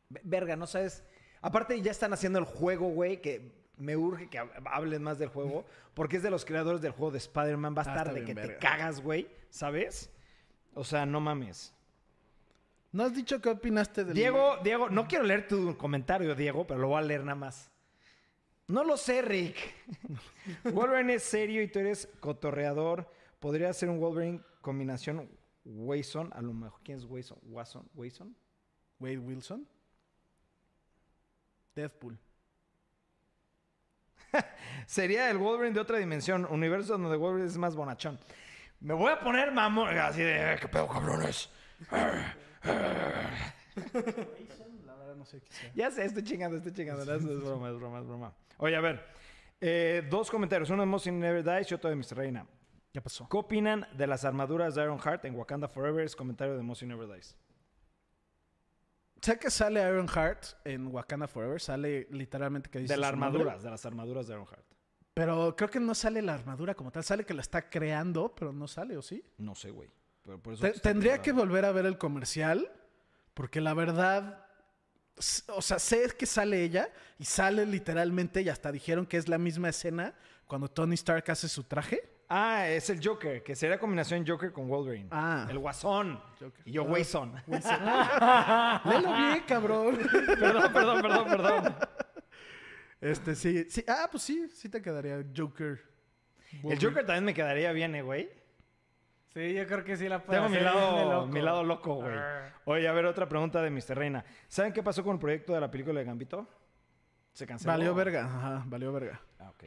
Ve- Verga, no sabes. Aparte, ya están haciendo el juego, güey, que me urge que hab- hablen más del juego, [LAUGHS] porque es de los creadores del juego de Spider-Man. Va a Ah, estar de que te cagas, güey, ¿sabes? O sea, no mames. ¿No has dicho qué opinaste del Diego, Diego, no quiero leer tu comentario, Diego, pero lo voy a leer nada más. No lo sé, Rick. [LAUGHS] Wolverine es serio y tú eres cotorreador. Podría ser un Wolverine combinación Wayson. A lo mejor, ¿quién es Wayson? Watson, Wayson. Wade Wilson? Deadpool. [LAUGHS] Sería el Wolverine de otra dimensión, universo donde Wolverine es más bonachón. Me voy a poner mamón, así de, ¿qué pedo, cabrones? [LAUGHS] No sé qué sea. Ya sé, estoy chingando, estoy chingando. no, Es, broma, es broma, es broma. Oye, a ver, eh, dos comentarios. Uno de Mossy Never Dies y otro de Mr. Reina. ¿Qué pasó? ¿Qué opinan de las armaduras de Ironheart en Wakanda Forever? Es comentario de Mossy Never Dies. Sé que sale Ironheart en Wakanda Forever, sale literalmente que dice De las nombre, armaduras, de las armaduras de Ironheart. Pero creo que no sale la armadura como tal, sale que la está creando, pero no sale, ¿o sí? No sé, güey. Pero por eso Te- está tendría que volver a ver el comercial, porque la verdad, o sea, sé que sale ella y sale literalmente y hasta dijeron que es la misma escena cuando Tony Stark hace su traje. Ah, es el Joker, que sería combinación Joker con Wolverine. Ah. El Guasón. Joker. Y yo, Wayson. [LAUGHS] Léelo bien, cabrón. perdón, perdón, perdón, perdón. Este, sí, sí. Ah, pues sí, sí te quedaría Joker. El Joker también me quedaría bien, eh, güey. Sí, yo creo que sí la puedo Tengo mi hacer [LAUGHS] de lado, loco. mi lado loco, güey. Arr. Oye, a ver, otra pregunta de Mr. Reina. ¿Saben qué pasó con el proyecto de la película de Gambito? Se canceló. Valió verga, ajá, valió verga. Ah, ok.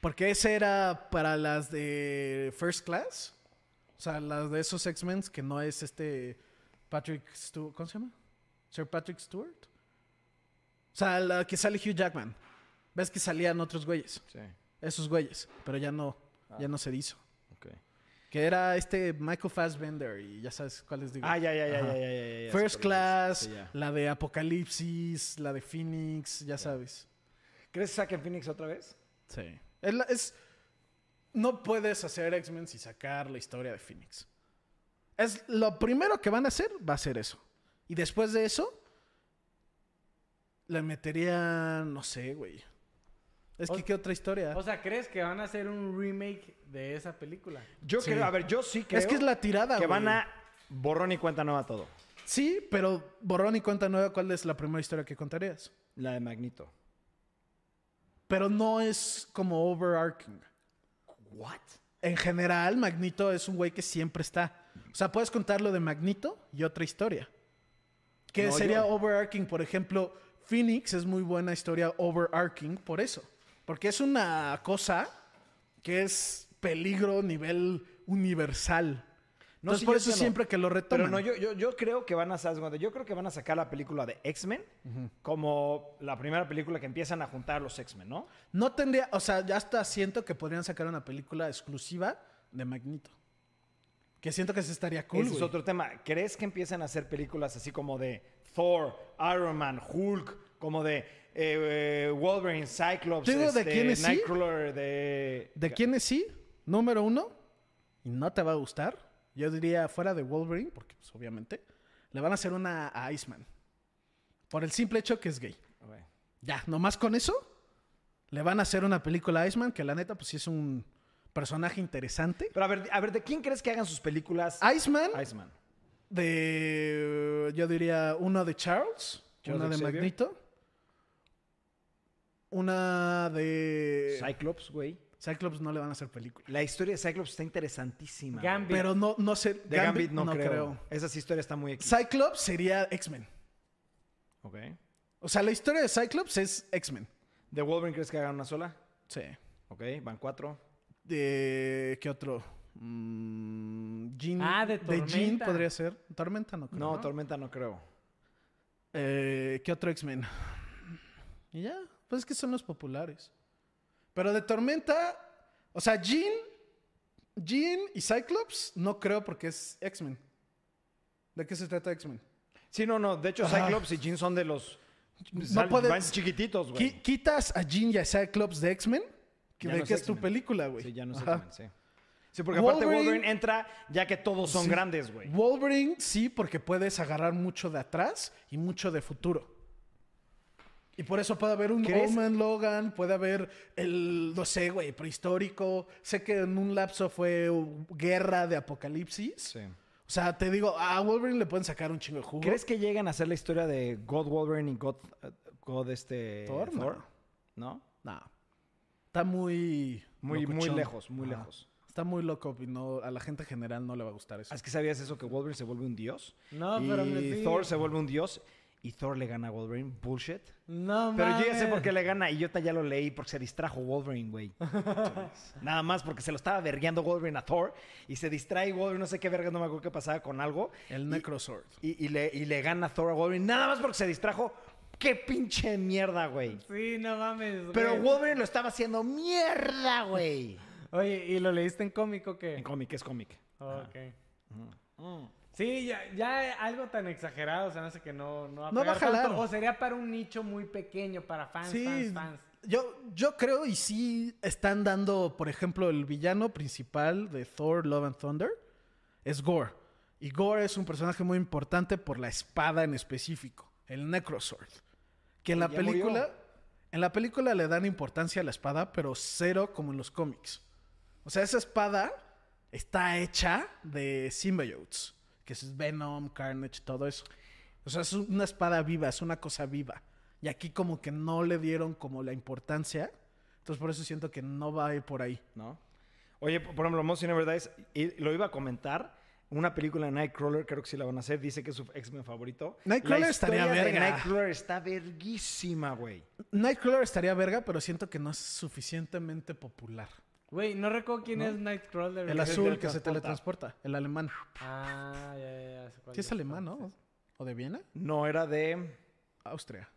Porque ese era para las de First Class. O sea, las de esos X-Men que no es este Patrick Stewart. ¿Cómo se llama? Sir Patrick Stewart. O sea, la que sale Hugh Jackman. Ves que salían otros güeyes. Sí, Esos güeyes. Pero ya no. Ya no se hizo. Que era este Michael Fassbender y ya sabes cuáles digo. Ah, ya, ya, ya, ya, ya, ya, First Class, es. Sí, ya. la de Apocalipsis, la de Phoenix, ya sabes. ¿Crees que saquen Phoenix otra vez? Sí. Es, es- no puedes hacer X-Men sin sacar la historia de Phoenix. Es lo primero que van a hacer, va a ser eso. Y después de eso, le metería, no sé, güey. Es que O- qué otra historia. O sea, ¿crees que van a hacer un remake de esa película? Yo Sí. creo, a ver, yo sí creo es que es la tirada, que güey. van a borrón y cuenta nueva todo. Sí, pero borrón y cuenta nueva, ¿cuál es la primera historia que contarías? La de Magneto. Pero no es como overarching. ¿What? En general, Magnito es un güey que siempre está. O sea, puedes contar lo de Magnito y otra historia. Que No, sería yo- overarching. Por ejemplo, Phoenix es muy buena historia overarching por eso. Porque es una cosa que es peligro nivel universal. No, Entonces, sí, por eso siempre que lo retoman. Pero no, yo, yo, yo creo que van a ¿sabes cuándo? yo creo que van a sacar la película de X-Men como la primera película que empiezan a juntar los X-Men, ¿no? No tendría, o sea, ya hasta siento que podrían sacar una película exclusiva de Magnito. Que siento que se estaría cool, Ese es otro tema. ¿Crees que empiezan a hacer películas así como de Thor, Iron Man, Hulk, como de eh, eh, Wolverine, Cyclops, Te digo de este, quiénes sí. Nightcrawler, de... ¿De quiénes sí? Número uno, y no te va a gustar. Yo diría fuera de Wolverine, porque pues, obviamente le van a hacer una a Iceman. Por el simple hecho que es gay. Ya, nomás con eso, le van a hacer una película a Iceman, que la neta, pues sí es un personaje interesante. Pero a ver, a ver, ¿de quién crees que hagan sus películas? Iceman, Iceman. de. Yo diría uno de Charles, una de Xavier. Magnito, una de. Cyclops, güey. Cyclops no le van a hacer película. La historia de Cyclops está interesantísima. Gambit. Pero no, no sé. De Gambit, no, creo. Esa sí historia está muy... Cyclops sería X-Men. Ok. O sea, la historia de Cyclops es X-Men. ¿De Wolverine crees que hagan una sola? Sí. Ok, van cuatro. De, ¿Qué otro? Mm, Jean, Ah, de Jean Tormenta. podría ser. Tormenta no creo. No, ¿no? Tormenta no creo. Eh, ¿Qué otro X-Men? Y ya. Pues es que son los populares. Pero de Tormenta. O sea, Jean. Jean y Cyclops no creo porque es X-Men. ¿De qué se trata X-Men? Sí, no, no. De hecho, Ajá. Cyclops y Jean son de los... No puedes- Van chiquititos, güey. Qui- Quitas a Jean y a Cyclops de X-Men. que ¿De no qué es es tu película, güey? Sí, ya no sé Ajá. X-Men, sí. Sí, porque aparte Wolverine- Wolverine entra ya que todos son Sí. grandes, güey. Wolverine sí, porque puedes agarrar mucho de atrás y mucho de futuro. Y por eso puede haber un ¿Crees? Old Man Logan, puede haber el, no sé, güey, prehistórico. Sé que en un lapso fue guerra de apocalipsis. Sí. O sea, te digo, a Wolverine le pueden sacar un chingo de jugo. ¿Crees que llegan a hacer la historia de God Wolverine y God, God este... Thor? No. ¿No? No. Está muy... Muy, muy lejos, muy lejos. Está muy loco y no, a la gente en general no le va a gustar eso. ¿Es que sabías eso que Wolverine se vuelve un dios? No, y pero me sí. Thor se vuelve un dios y Thor le gana a Wolverine. Bullshit. No, Pero yo ya sé por qué le gana y yo ya lo leí porque se distrajo Wolverine, güey. [LAUGHS] Nada más porque se lo estaba vergueando Wolverine a Thor y se distrae Wolverine, no sé qué verga, no me acuerdo qué pasaba con algo. El Necrosword. Y, y le, y le gana Thor a Wolverine, nada más porque se distrajo. ¡Qué pinche mierda, güey! Sí, no mames. Pero güey. Wolverine lo estaba haciendo mierda, güey. Oye, ¿y lo leíste en cómic o qué? En cómic, es cómic. Ok. Mm. Sí, ya, ya algo tan exagerado, o sea, no sé que no, no va a, No va a tanto. O sería para un nicho muy pequeño, para fans, Sí, fans, fans. Yo, yo creo y sí están dando, por ejemplo, el villano principal de Thor Love and Thunder es Gore. Y Gore es un personaje muy importante por la espada en específico, el Necrosword. Que en la película, murió. en la película le dan importancia a la espada, pero cero como en los cómics. O sea, esa espada está hecha de symbiotes, que es Venom, Carnage, todo eso. O sea, es una espada viva, es una cosa viva. Y aquí como que no le dieron como la importancia. Entonces por eso siento que no va a ir por ahí. ¿no? Oye, por ejemplo, Most Never Dies, y lo iba a comentar. Una película de Nightcrawler, creo que sí la van a hacer. Dice que es su X-Men favorito. Nightcrawler La estaría de verga. Nightcrawler está verguísima, güey. Nightcrawler estaría verga, pero siento que no es suficientemente popular. Güey, no recuerdo quién es Nightcrawler. El azul que se teletransporta. el alemán. Ah, ya, ya, ya. Sí es alemán, ¿no? ¿O de Viena? No, era de... Austria.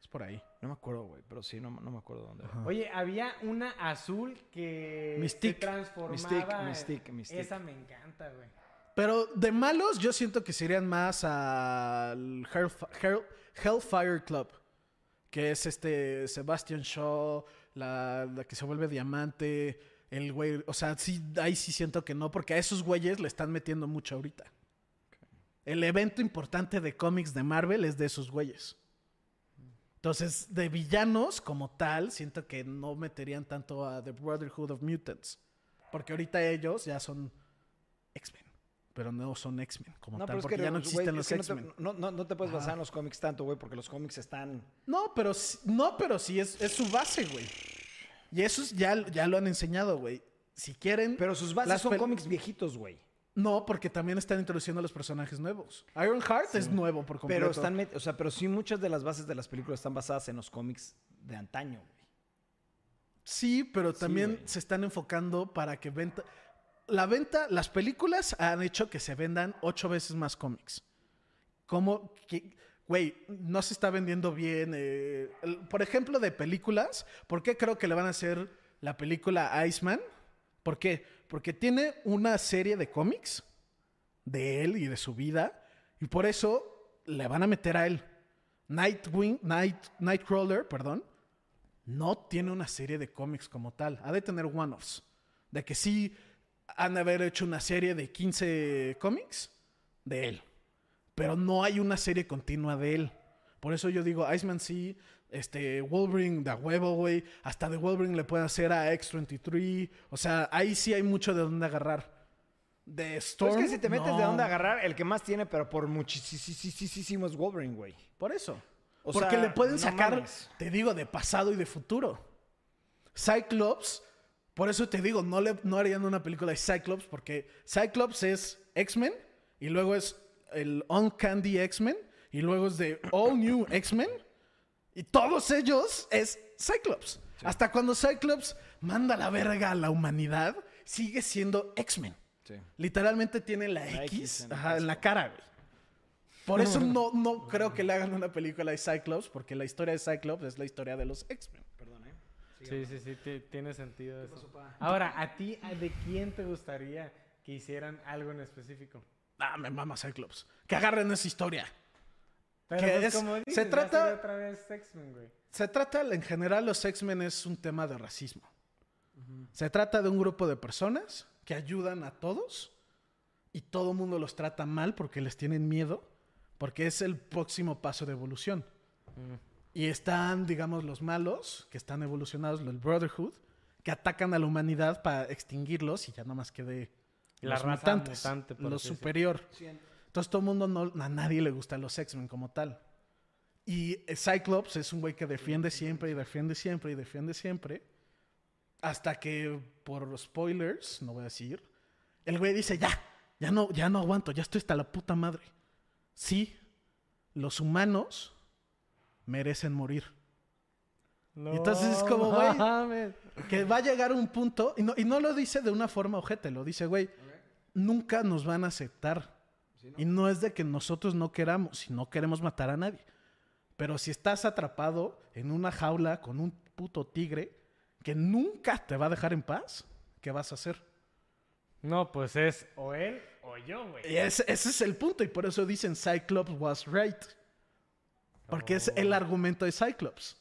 Es por ahí. No me acuerdo, güey, pero sí, no, no me acuerdo dónde. era. Oye, había una azul que Mystique. se transformaba. Mystique, Mystique, Mystique. Esa me encanta, güey. Pero de malos, yo siento que serían más al Hellf- Hell- Hellfire Club. Que es este Sebastian Shaw, la, la que se vuelve diamante. El güey. O sea, sí, ahí sí siento que no, porque a esos güeyes le están metiendo mucho ahorita. El evento importante de cómics de Marvel es de esos güeyes. Entonces, de villanos como tal, siento que no meterían tanto a The Brotherhood of Mutants. Porque ahorita ellos ya son X-Men. Pero no son X-Men como tal, porque ya no existen los que X-Men. No, no, no te puedes basar en los cómics tanto, güey, porque los cómics están... No, pero sí- no, pero sí es, es su base, güey. Y eso es- ya, ya lo han enseñado, güey. Si quieren. Pero sus bases son cómics viejitos, güey. No, porque también están introduciendo a los personajes nuevos. Ironheart es nuevo por completo. Pero están, o sea, pero sí muchas de las bases de las películas están basadas en los cómics de antaño, güey. Sí, pero también se están enfocando para que venta. La venta, las películas han hecho que se vendan ocho veces más cómics. Como que, güey, no se está vendiendo bien. eh, por ejemplo, de películas, ¿por qué creo que le van a hacer la película Iceman? ¿Por qué? Porque tiene una serie de cómics de él y de su vida, y por eso le van a meter a él. Nightwing, Night, Nightcrawler, perdón, no tiene una serie de cómics como tal. Ha de tener one-offs. De que sí han de haber hecho una serie de 15 cómics de él. Pero no hay una serie continua de él. Por eso yo digo, Iceman sí, este, Wolverine de a huevo, güey. Hasta de Wolverine le pueden hacer a X-23. O sea, ahí sí hay mucho de dónde agarrar. De Pues Storm. es que si te metes de dónde agarrar, el que más tiene, pero por muchísimo es Wolverine, güey. Por eso. O Porque sea, le pueden no sacar, mames. te digo, de pasado y de futuro. Cyclops, por eso te digo, no, le, no harían una película de Cyclops, porque Cyclops es X-Men, y luego es el Uncandy X-Men, y luego es de All New X-Men, y todos ellos es Cyclops. Hasta cuando Cyclops manda la verga a la humanidad, sigue siendo X-Men. Sí. Literalmente tiene la, La X, en ajá, en la cara, güey. Por eso no, no creo que le hagan una película de Cyclops, porque la historia de Cyclops es la historia de los X-Men. Sí, sí, sí, ti- tiene sentido eso. Ahora, ¿a ti a- de quién te gustaría que hicieran algo en específico? Ah, me mama Cyclops. Que agarren esa historia. Pero Que pues, es- como se dices, ya trata- otra vez X-Men, güey. Se trata, en general, los X-Men es un tema de racismo. Se trata de un grupo de personas que ayudan a todos y todo el mundo los trata mal porque les tienen miedo, porque es el próximo paso de evolución. Y están, digamos, los malos, que están evolucionados, el Brotherhood, que atacan a la humanidad para extinguirlos y ya nada más quede La los raza mutantes, mutante, lo superior. Entonces todo el mundo, no, a nadie le gustan los X-Men como tal. Y eh, Cyclops es un güey que defiende siempre y defiende siempre y defiende siempre. Hasta que, por spoilers, no voy a decir, el güey dice, ya, ya no, ya no aguanto, ya estoy hasta la puta madre. Sí, los humanos merecen morir. No, entonces es como, güey. Que va a llegar un punto, y no, y no lo dice de una forma ojete, lo dice, güey, nunca nos van a aceptar. Y no es de que nosotros no queramos, si no queremos matar a nadie. Pero si estás atrapado en una jaula con un puto tigre que nunca te va a dejar en paz, ¿qué vas a hacer? No, pues es o él o yo, güey. Y ese, ese es el punto, y por eso dicen Cyclops was right. Porque es el argumento de Cyclops.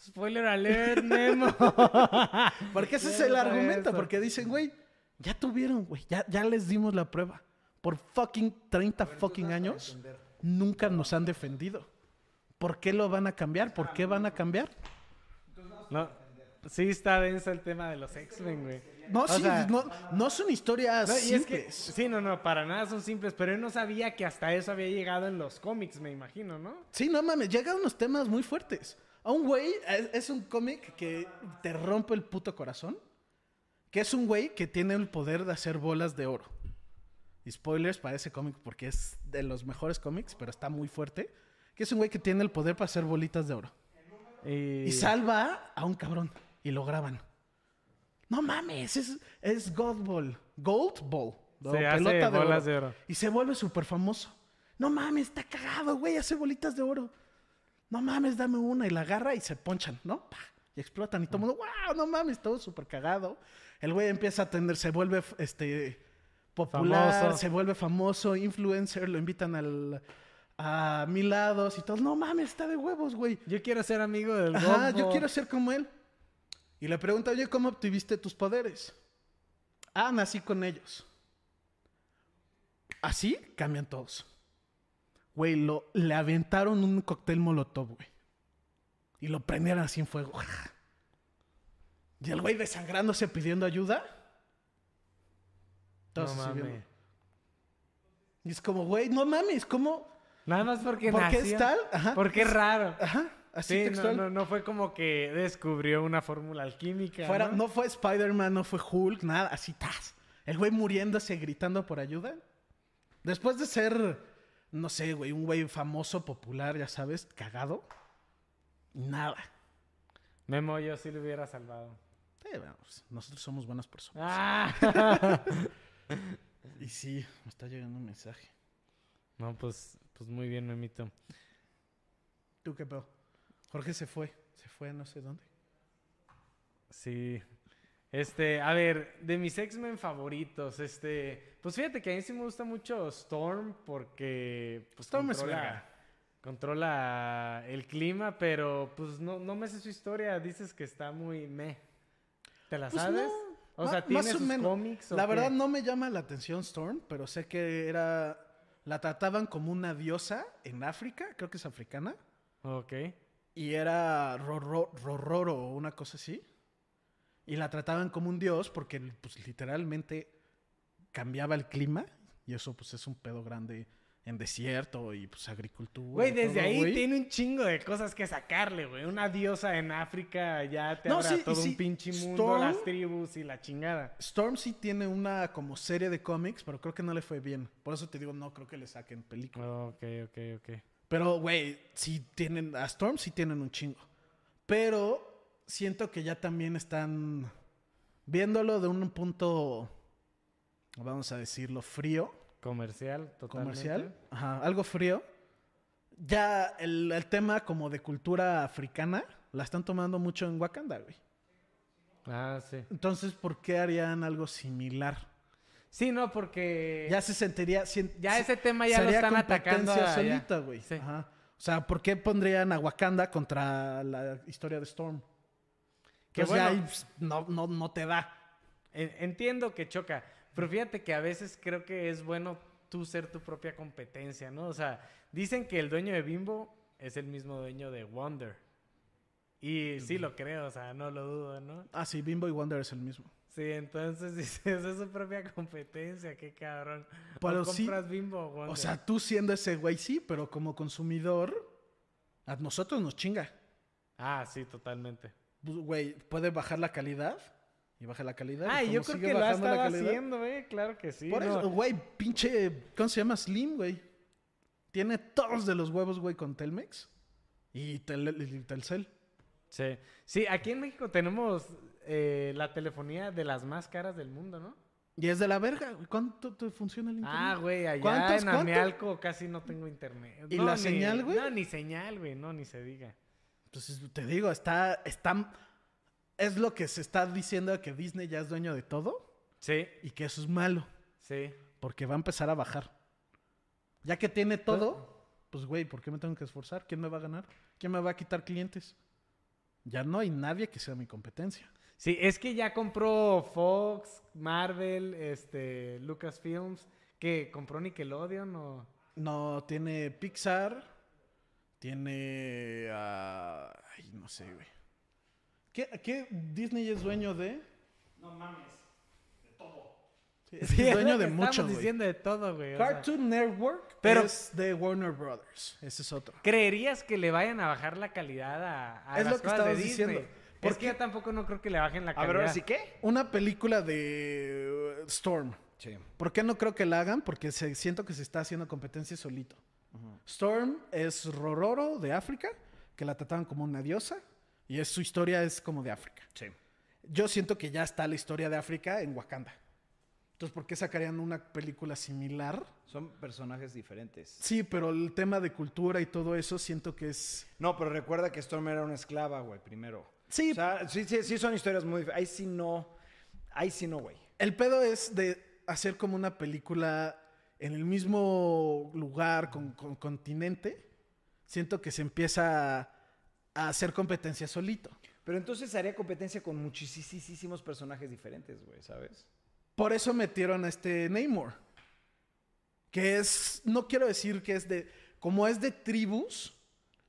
Spoiler alert, Memo. [LAUGHS] Porque ese es el argumento, eso. porque dicen, güey, ya tuvieron, güey, ya, ya les dimos la prueba. por fucking 30 fucking años, nunca nos han defendido. ¿Por qué lo van a cambiar? ¿Por qué van a cambiar? No. Sí está denso el tema de los X-Men, güey. No, O sí, sea, no, no son historias no, y es que, simples. sí, no, no, para nada son simples, pero él no sabía que hasta eso había llegado en los cómics, me imagino, ¿no? Sí, no mames, llega unos temas muy fuertes. A un güey, es, es un cómic que te rompe el puto corazón. Que es un güey que tiene el poder de hacer bolas de oro. Y spoilers para ese cómic porque es de los mejores cómics, pero está muy fuerte. Que es un güey que tiene el poder para hacer bolitas de oro. Y, Y salva a un cabrón. Y lo graban. No mames, es, es Gold Ball. Gold Ball. ¿no? Se hace bolas de oro. Y se vuelve súper famoso. No mames, está cagado, güey, hace bolitas de oro. No mames, dame una. Y la agarra y se ponchan, ¿no? Pa, y explotan. Y todo el mundo, wow, no mames, todo súper cagado. El güey empieza a tener, se vuelve este, popular, Famoso. se vuelve famoso, influencer, lo invitan al, a mil lados y todo. No mames, está de huevos, güey. Yo quiero ser amigo del Ajá, yo quiero ser como él. Y le pregunta, oye, ¿cómo obtuviste tus poderes? Ah, nací con ellos. Así cambian todos. Güey, lo, le aventaron un cóctel molotov, güey. Y lo prendieron así en fuego. [LAUGHS] Y el güey desangrándose pidiendo ayuda. Todos No mames. Y es como, güey, no mames, ¿cómo? Nada más porque ¿Por qué es tal? Ajá. Porque es raro. Ajá, así Sí, no, textual. no, no fue como que descubrió una fórmula alquímica. Fuera, ¿no? no fue Spider-Man, no fue Hulk, nada, así tas. El güey muriéndose, gritando por ayuda. Después de ser, no sé, güey, un güey famoso, popular, ya sabes, cagado. Nada. Memo, yo sí lo hubiera salvado. Eh, pues, nosotros somos buenas personas. Ah. [LAUGHS] Y sí, me está llegando un mensaje. no, pues, pues muy bien, Memito. ¿Tú qué pedo? Jorge se fue. Se fue a no sé dónde. Sí. Este, a ver, de mis X-Men favoritos, este, pues fíjate que a mí sí me gusta mucho Storm porque pues, Storm controla, controla el clima, pero pues no, no me sé su historia, dices que está muy me. ¿Te la Pues sabes? no, O sea, ¿tiene más o sus menos. cómics? o La qué? verdad no me llama la atención Storm, pero sé que era... La trataban como una diosa en África, creo que es africana. Ok. Y era Rororo o una cosa así. Y la trataban como un dios porque pues, literalmente cambiaba el clima. Y eso pues es un pedo grande en desierto y pues agricultura. Güey, desde todo, ahí güey. tiene un chingo de cosas que sacarle, güey. Una diosa en África ya te No, sí, y todo sí, un pinche mundo, Storm- las tribus y la chingada. Storm sí tiene una como serie de cómics, pero creo que no le fue bien. Por eso te digo, no creo que le saquen película. Ok, ok, ok. Pero, güey, sí tienen, a Storm sí tienen un chingo. Pero siento que ya también están viéndolo de un punto, vamos a decirlo, frío, Comercial, totalmente. comercial, ajá, algo frío. Ya el, el tema como de cultura africana la están tomando mucho en Wakanda, güey. Ah, sí. Entonces, ¿por qué harían algo similar? Sí, no, porque Ya se sentiría... sien- ya ese tema ya lo están atacando a- solita, güey. Sí. Ajá. O sea, ¿por qué pondrían a Wakanda contra la historia de Storm? Que bueno. ahí pues, no, no, no te da. En- Entiendo que choca, pero fíjate que a veces creo que es bueno tú ser tu propia competencia, ¿no? O sea, dicen que el dueño de Bimbo es el mismo dueño de Wonder. Y sí lo creo, o sea, no lo dudo, ¿no? Ah, sí, Bimbo y Wonder es el mismo. Sí, entonces [LAUGHS] dices, es su propia competencia, qué cabrón. Pero o sí, compras Bimbo o Wonder. O sea, tú siendo ese güey, sí, pero como consumidor, a nosotros nos chinga. Ah, sí, totalmente. Pues, Güey, puede bajar la calidad y baja la calidad. Ah, yo creo que lo ha estado calidad- haciendo, eh, claro que sí. Por no. eso, güey, pinche, ¿cómo se llama? Slim, güey. Tiene todos de los huevos, güey, con Telmex y, Tel- y Telcel. Sí. sí, aquí en México tenemos eh, la telefonía de las más caras del mundo, ¿no? Y es de la verga. ¿Cuánto te funciona el internet? Ah, güey, allá ¿Cuántos, en cuánto? Amialco casi no tengo internet. ¿Y No, la ni- señal, güey? No, ni señal, güey, no, ni se diga. Entonces, te digo, está, está... Es lo que se está diciendo que Disney ya es dueño de todo Sí, y que eso es malo, sí. porque va a empezar a bajar. Ya que tiene todo, pues, güey, ¿por qué me tengo que esforzar? ¿Quién me va a ganar? ¿Quién me va a quitar clientes? Ya no hay nadie que sea mi competencia. Sí, es que ya compró Fox, Marvel, este, Lucasfilms, que ¿Qué? ¿Compró Nickelodeon o...? No, tiene Pixar. Tiene. ah, ay, no sé, güey. ¿Qué, qué Disney es dueño de? No mames. Sí, es que es dueño de mucho, Estamos güey. diciendo de todo, güey. o sea, Cartoon Network Pero- es de Warner Brothers. Ese es otro. ¿Creerías que le vayan a bajar la calidad a, a Es las lo que cosas de Disney? diciendo. Es ¿Por que yo tampoco no creo que le bajen la A calidad. ver, ahora sí qué? Una película de uh, Storm. Sí. ¿Por qué no creo que la hagan? Porque se, siento que se está haciendo competencia solito. Storm es Rororo de África, que la trataban como una diosa, y es, su historia es como de África. Sí. Yo siento que ya está la historia de África en Wakanda. Entonces, ¿por qué sacarían una película similar? Son personajes diferentes. Sí, pero el tema de cultura y todo eso siento que es... No, pero recuerda que Storm era una esclava, güey, primero. Sí, O sea, sí, sí, sí son historias muy... Ahí sí no... Ahí sí no, güey. El pedo es de hacer como una película en el mismo lugar, con, con continente. Siento que se empieza a, a hacer competencia solito. Pero entonces haría competencia con muchísimos personajes diferentes, güey, ¿sabes? Por eso metieron a este Namor. Que es, no quiero decir que es de, como es de tribus,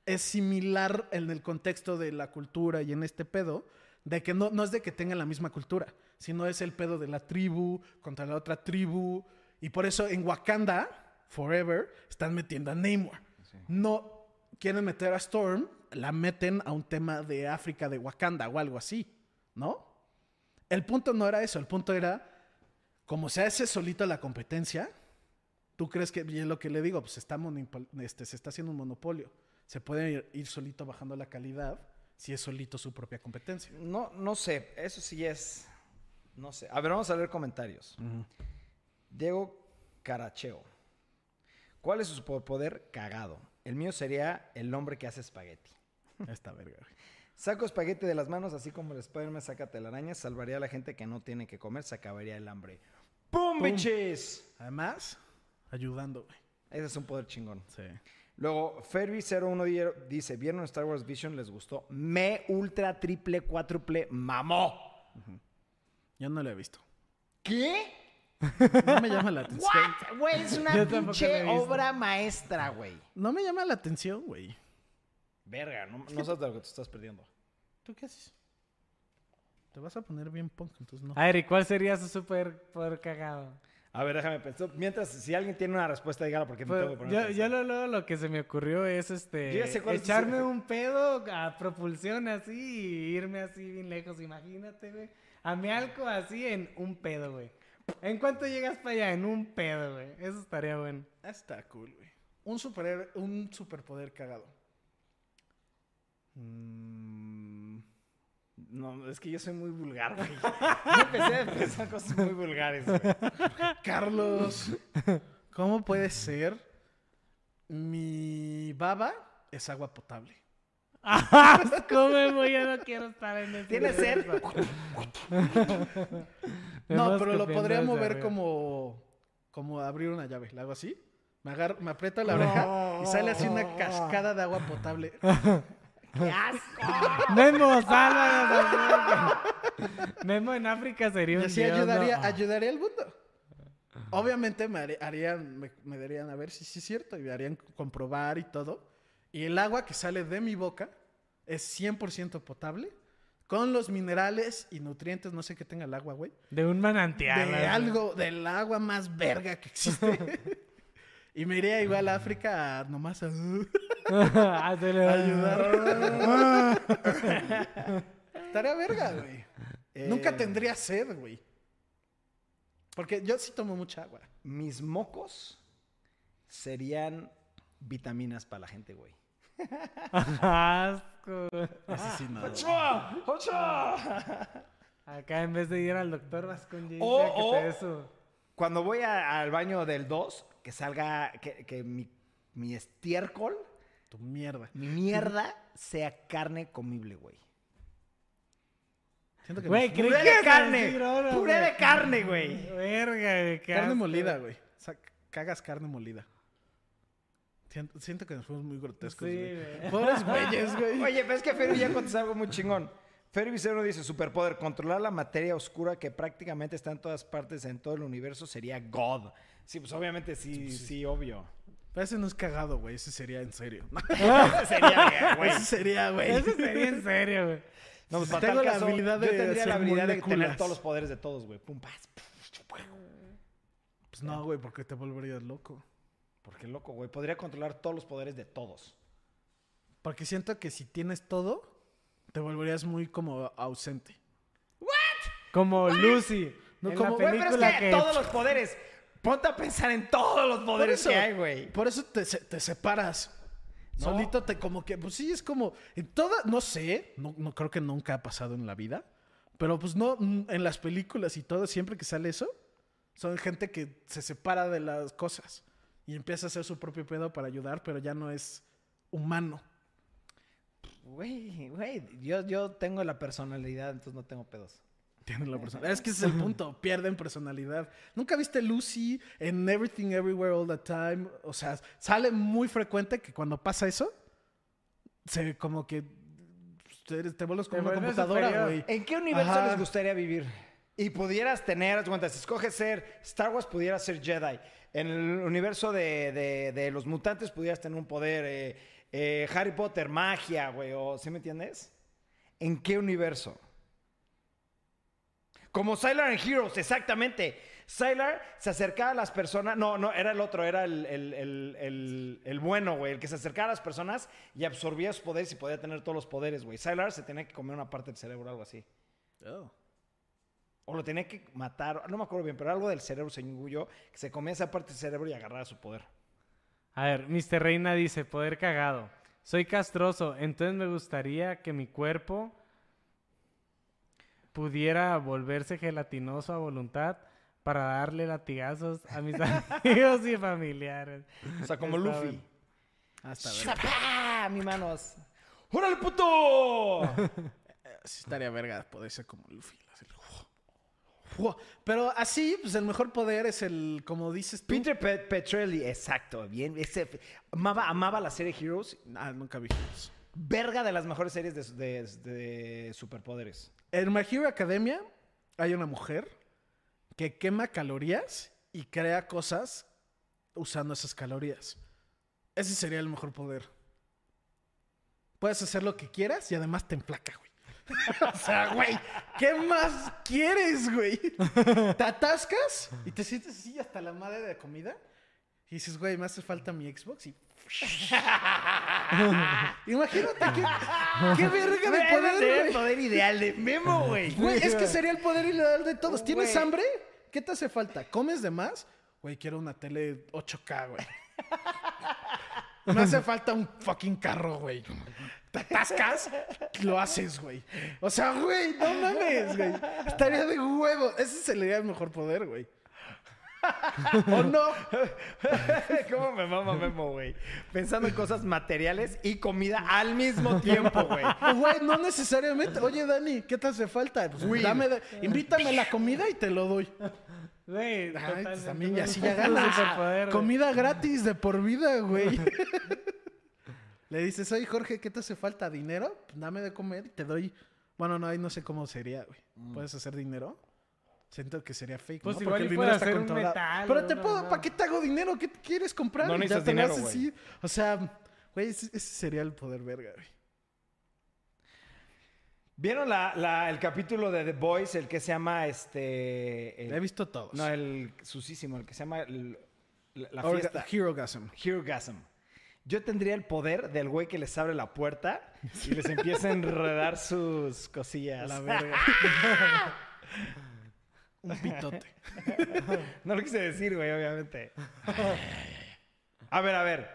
es similar en el contexto de la cultura y en este pedo, de que no, no es de que tengan la misma cultura, sino es el pedo de la tribu contra la otra tribu. Y por eso en Wakanda, Forever, están metiendo a Namor. No quieren meter a Storm, la meten a un tema de África, de Wakanda o algo así, ¿no? El punto no era eso, el punto era, como se hace solito la competencia, ¿tú crees que, y es lo que le digo, pues está, este, se está haciendo un monopolio? Se puede ir, ir solito bajando la calidad si es solito su propia competencia. No, no sé, eso sí es... No sé. A ver, vamos a leer comentarios. Diego Caracheo. ¿Cuál es su superpoder? Cagado. El mío sería el hombre que hace espagueti. [LAUGHS] Esta verga. Saco espagueti de las manos, así como el Spider-Man saca telarañas, salvaría a la gente que no tiene que comer, se acabaría el hambre. ¡Pum, Pum. bitches! Además, ayudando, güey. Ese es un poder chingón. Sí. Luego, Ferby01 dice, ¿vieron Star Wars Vision? ¿Les gustó? Me ultra triple cuádruple mamó. Yo no lo he visto. ¿Qué? No me llama la atención. [LAUGHS] ¿What? Güey, es una Yo tampoco pinche la he visto. obra maestra, güey. No me llama la atención, güey. Verga, no, no sabes de lo que te estás perdiendo. ¿Tú qué haces? Te vas a poner bien punk, entonces no. A ver, ¿y cuál sería su super poder cagado? A ver, déjame pensar. Mientras, si alguien tiene una respuesta, dígala porque me Pues, tengo que poner a yo, lo, lo, lo que se me ocurrió es este es echarme un pedo a propulsión así y irme así bien lejos, imagínate, güey. A mi alco así en un pedo, güey. ¿En cuánto llegas para allá? En un pedo, güey. Eso estaría bueno. Está cool, güey. Un, super, un superpoder cagado. Mm, No, es que yo soy muy vulgar, güey. [LAUGHS] Yo empecé a pensar cosas muy vulgares, güey. Carlos, ¿cómo puede ser? Mi baba es agua potable. [LAUGHS] ¡Asco, Memo! Ya no quiero estar en ese ¿Tienes sed? [LAUGHS] No, pero lo podría mover como, como abrir una llave. ¿La hago así? Me, agarro, me aprieto la oreja y sale así una cascada de agua potable. ¡Qué asco! Memo, sálvanos. Memo en África sería Y un así dios, ayudaría, ¿no? ayudaría al mundo. Obviamente me, harían, me, me darían a ver si sí es cierto y me harían comprobar y todo. Y el agua que sale de mi boca es 100% potable con los minerales y nutrientes, no sé qué tenga el agua, güey. De un manantial. de algo, del agua más verga que existe. [LAUGHS] y me iría igual a África a nomás a [LAUGHS] ayudar. Estaría verga, güey. Eh, Nunca tendría sed, güey. Porque yo sí tomo mucha agua. Mis mocos serían vitaminas para la gente, güey. Asco. ¡Ochoa! ¡Ochoa! Acá en vez de ir al doctor vas con James que te Cuando voy a- al baño del 2, que salga, que, que mi, mi estiércol, Tu mierda. mi mierda, sea carne comible, güey. Siento que Güey, me- ¡Puré que de carne! ahora, ¡Puré güey. de carne, güey! Verga, güey, Carne molida, güey. O sea, cagas carne molida. Siento, siento que nos fuimos muy grotescos, Sí, güey. güey. Pobres güeyes, güey. [LAUGHS] Oye, pero es que Ferry ya contestó algo muy chingón. Ferry Vicero dice, superpoder, controlar la materia oscura que prácticamente está en todas partes, en todo el universo, sería God. Sí, pues obviamente sí, sí, obvio. Pero ese no es cagado, güey. Ese sería en serio. [LAUGHS] [LAUGHS] sería bien, güey. Ese sería, güey. Eso sería en serio, güey. [LAUGHS] No, pues, Tengo la caso, habilidad yo de tendría hacer la habilidad de tener todos los poderes de todos, güey. Pum, paz. Pues no, güey, porque te volverías loco. Porque loco, güey. Podría controlar todos los poderes de todos. Porque siento que si tienes todo, te volverías muy como ausente. Como Lucy. No, en como- la Güey, pero es película que, todos los poderes. Ponte a pensar en todos los poderes eso- que hay, güey. Por eso te, te separas. No. Solito te como que, pues sí, es como, en toda, no sé, no, no creo que nunca ha pasado en la vida, pero pues no, mm, en las películas y todo, siempre que sale eso, son gente que se separa de las cosas y empieza a hacer su propio pedo para ayudar, pero ya no es humano. Güey, güey. Yo, yo tengo la personalidad, entonces no tengo pedos. Tienen la personalidad. Es que ese es el punto, pierden personalidad. ¿Nunca viste Lucy en Everything Everywhere All the Time? O sea, sale muy frecuente que cuando pasa eso, se como que te, te vuelves como una computadora, güey. ¿En qué universo Ajá. les gustaría vivir? Y pudieras tener, haz de cuenta, si escoges ser Star Wars, pudieras ser Jedi. En el universo de, de- de los mutantes, pudieras tener un poder. eh, eh, Harry Potter, magia, güey. O, ¿Sí me entiendes? ¿En qué universo? Como Sylar en Heroes, exactamente. Sylar se acercaba a las personas. No, no, era el otro, era el, el- el- el- el bueno, güey. El que se acercaba a las personas y absorbía sus poderes y podía tener todos los poderes, güey. Sylar se tenía que comer una parte del cerebro, algo así. Oh. O lo tenía que matar, no me acuerdo bien, pero algo del cerebro, según yo, que se comía esa parte del cerebro y agarraba su poder. A ver, Mr. Reina dice, poder cagado. Soy castroso, entonces me gustaría que mi cuerpo pudiera volverse gelatinoso a voluntad para darle latigazos a mis [LAUGHS] amigos y familiares. O sea, como Está Luffy. Hasta ver. ¡Mi manos! ¡Órale, puto! [LAUGHS] Sí estaría verga poder ser como Luffy. Pero así, pues el mejor poder es el, como dices tú. Peter Pe- Petrelli, exacto, bien. Ese, amaba, amaba la serie Heroes. Ah, nunca vi eso. Verga de las mejores series de, de- de superpoderes. En My Hero Academia hay una mujer que quema calorías y crea cosas usando esas calorías. Ese sería el mejor poder. Puedes hacer lo que quieras y además te enflaca, güey. [LAUGHS] o sea, güey, ¿qué más quieres, güey? Te atascas y te sientes así hasta la madre de comida y dices, güey, me hace falta mi Xbox y... [LAUGHS] Imagínate qué, qué [LAUGHS] verga de poder, sería el güey. poder ideal de Memo, güey. Güey, es que sería el poder ideal de todos. ¿Tienes Güey. hambre? ¿Qué te hace falta? ¿Comes de más? Güey, quiero una tele 8K, güey. [LAUGHS] Me hace falta un fucking carro, güey. Te atascas, lo haces, güey. O sea, güey, no mames, güey. Estaría de huevo. Ese sería el mejor poder, güey. ¿O no? [LAUGHS] ¿Cómo me mama Memo, güey? Pensando en cosas materiales y comida al mismo tiempo, güey. Güey, no necesariamente. Oye, Dani, ¿qué te hace falta? Pues, dame de- invítame la comida y te lo doy. Güey, Ay, pues totalmente también, y un así ya ganas. superpoder, güey. Comida gratis de por vida, güey. [LAUGHS] Le dices, oye, Jorge, ¿qué te hace falta? ¿Dinero? Pues dame de comer y te doy. Bueno, no, ahí no sé cómo sería, güey. ¿Puedes hacer dinero? Siento que sería fake, Pues ¿no? igual y dinero está controlado. metal Pero te puedo. ¿para qué te hago dinero? ¿Qué quieres comprar? No necesitas dinero, haces güey. O sea, güey, ese, ese sería el poder verga, güey. ¿Vieron la, la- el capítulo de The Boys, el que se llama este. el- He visto todos. no, el susísimo, el que se llama el- la, la Orga- fiesta. Herogasm. Herogasm. Yo tendría el poder del güey que les abre la puerta y les empieza a enredar sus cosillas. La verga. [LAUGHS] Un pitote. [LAUGHS] No lo quise decir, güey, obviamente. A ver, a ver.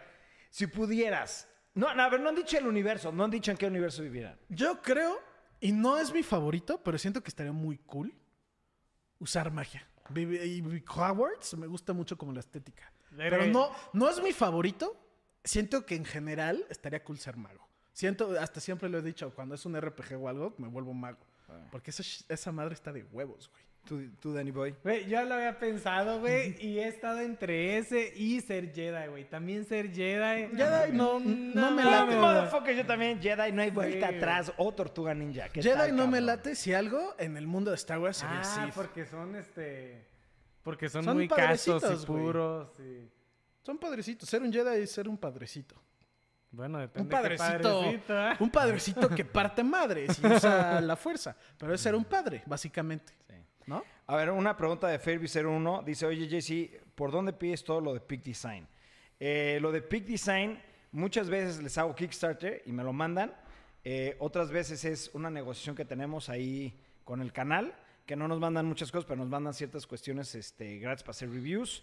Si pudieras. No, no, a ver, no han dicho el universo. No han dicho en qué universo vivieran. Yo creo, y no es mi favorito, pero siento que estaría muy cool usar magia. Y Hogwarts me gusta mucho como la estética. Pero no, no es mi favorito. Siento que en general estaría cool ser mago. Siento, hasta siempre lo he dicho, cuando es un RPG o algo, me vuelvo mago. Porque esa, esa madre está de huevos, güey. Tú, tú, Danny Boy. Güey, yo lo había pensado, güey, y he estado entre ese y ser Jedi, güey. También ser Jedi. Jedi no, no me mames, late. güey. Motherfucker, yo también. Jedi, no hay vuelta Sí, atrás. O Tortuga Ninja. ¿Qué Jedi tal, no me late si algo en el mundo de Star Wars sería Ah, Sith. porque son este. Porque son, Son muy castos padrecitos, y puros. y- Son padrecitos. Ser un Jedi es ser un padrecito. Bueno, Un depende. qué padrecito. padrecito, ¿eh? Un padrecito que parte madres y usa la fuerza. Pero es ser un padre, básicamente. ¿No? A ver, una pregunta de Fairby01. Dice, oye, JC, ¿por dónde pides todo lo de Peak Design? Eh, lo de Peak Design, muchas veces les hago Kickstarter y me lo mandan. Eh, otras veces es una negociación que tenemos ahí con el canal, que no nos mandan muchas cosas, pero nos mandan ciertas cuestiones este, gratis para hacer reviews.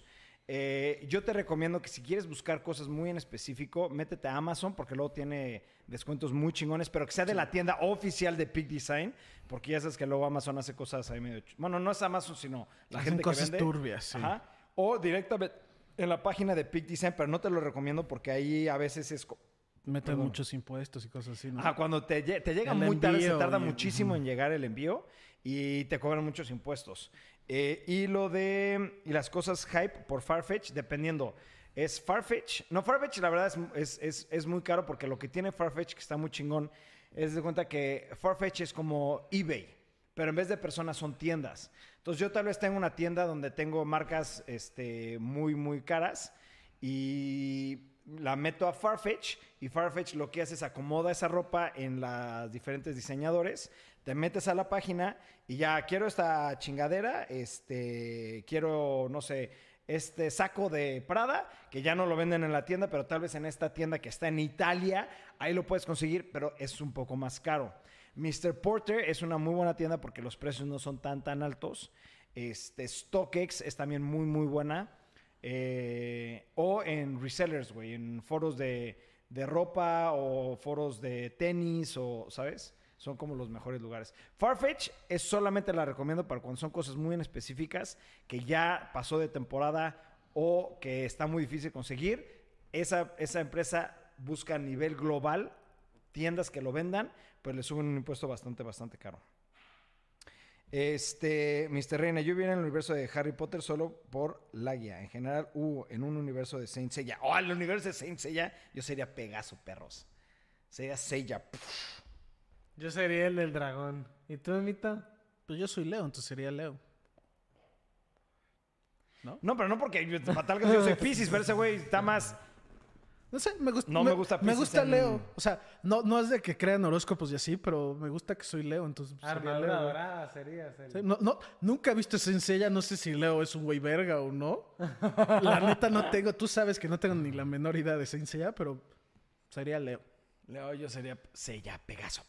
Eh, yo te recomiendo que si quieres buscar cosas muy en específico, métete a Amazon porque luego tiene descuentos muy chingones, pero que sea de la tienda oficial de Peak Design, porque ya sabes que luego Amazon hace cosas ahí medio... Bueno, no es Amazon, sino la Hacen gente cosas que vende. turbias, sí. Ajá. O directamente en la página de Peak Design, pero no te lo recomiendo porque ahí a veces es... Meten Perdón. muchos impuestos y cosas así, ¿no? Ajá, cuando te, te llega El muy tarde, se tarda y- muchísimo en llegar el envío y te cobran muchos impuestos. Eh, y lo de y las cosas hype por Farfetch, dependiendo. Es Farfetch. No, Farfetch la verdad es, es, es- es muy caro porque lo que tiene Farfetch, que está muy chingón, es de cuenta que Farfetch es como eBay, pero en vez de personas son tiendas. Entonces yo tal vez tengo una tienda donde tengo marcas este, muy, muy caras y la meto a Farfetch y Farfetch lo que hace es acomoda esa ropa en las diferentes diseñadores, te metes a la página y ya quiero esta chingadera, este, quiero, no sé, este saco de Prada, que ya no lo venden en la tienda, pero tal vez en esta tienda que está en Italia, ahí lo puedes conseguir, pero es un poco más caro. Mr. Porter es una muy buena tienda porque los precios no son tan tan altos. Este, StockX es también muy muy buena. Eh, o en resellers, güey, en foros de, de ropa o foros de tenis o, ¿sabes? Son como los mejores lugares. Farfetch es solamente la recomiendo para cuando son cosas muy específicas que ya pasó de temporada o que está muy difícil conseguir. Esa, esa empresa busca a nivel global tiendas que lo vendan, pues le suben un impuesto bastante, bastante caro. Este, Mr. Reina, yo viene en el universo de Harry Potter solo por la guía. En general, uh, en un universo de Saint Seiya. Oh, el universo de Saint Seiya, yo sería Pegaso, perros. Sería Seiya. Yo sería el del dragón. ¿Y tú, Mito? Pues yo soy Leo, entonces sería Leo. No, pero no porque yo, para tal caso yo soy Pisces, pero ese güey está más. No sé, me gusta. No me gusta Me Piscis gusta en- Leo. O sea, no, no es de que crean horóscopos y así, pero me gusta que soy Leo, entonces pues, sería Armadura Leo. dorada serías. el- Sí, no, no, nunca he visto Senseiya, no sé si Leo es un güey verga o no. La neta no tengo, tú sabes que no tengo ni la menor idea de Senseiya, pero sería Leo. Leo, yo sería Seiya, Pegaso.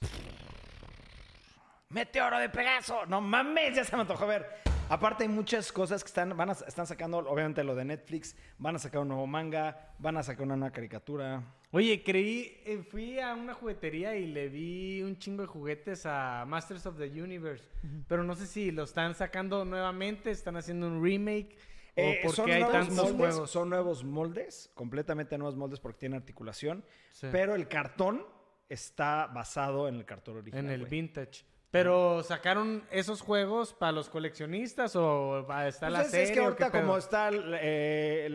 Meteoro de Pegaso. No mames, ya se me antojó ver. Aparte hay muchas cosas que están, van a- están sacando, obviamente lo de Netflix, van a sacar un nuevo manga, van a sacar una nueva caricatura. Oye, creí, eh, fui a una juguetería y le vi un chingo de juguetes a Masters of the Universe, pero no sé si lo están sacando nuevamente, están haciendo un remake Eh, o por son qué hay nuevos tantos moldes, juegos. Son nuevos moldes, completamente nuevos moldes porque tiene articulación, Sí. pero el cartón está basado en el cartón original. en el vintage. Pero sacaron esos juegos para los coleccionistas o va- está Pues la es, serie. es que o ahorita como están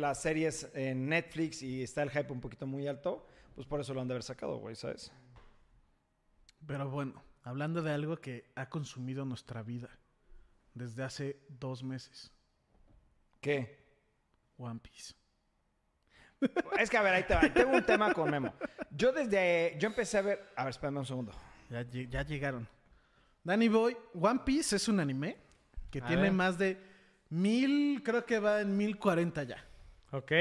las series en Netflix y está el hype un poquito muy alto, pues por eso lo han de haber sacado, güey, ¿sabes? Pero bueno, hablando de algo que ha consumido nuestra vida desde hace dos meses, ¿Qué? One Piece. Es que, a ver, ahí te va. Tengo un tema con Memo. Yo desde... Yo empecé a ver... A ver, espérame un segundo. Ya, lle- ya llegaron. Danny Boy, One Piece es un anime que A tiene ver. más de mil, creo que va en mil cuarenta ya. Ok.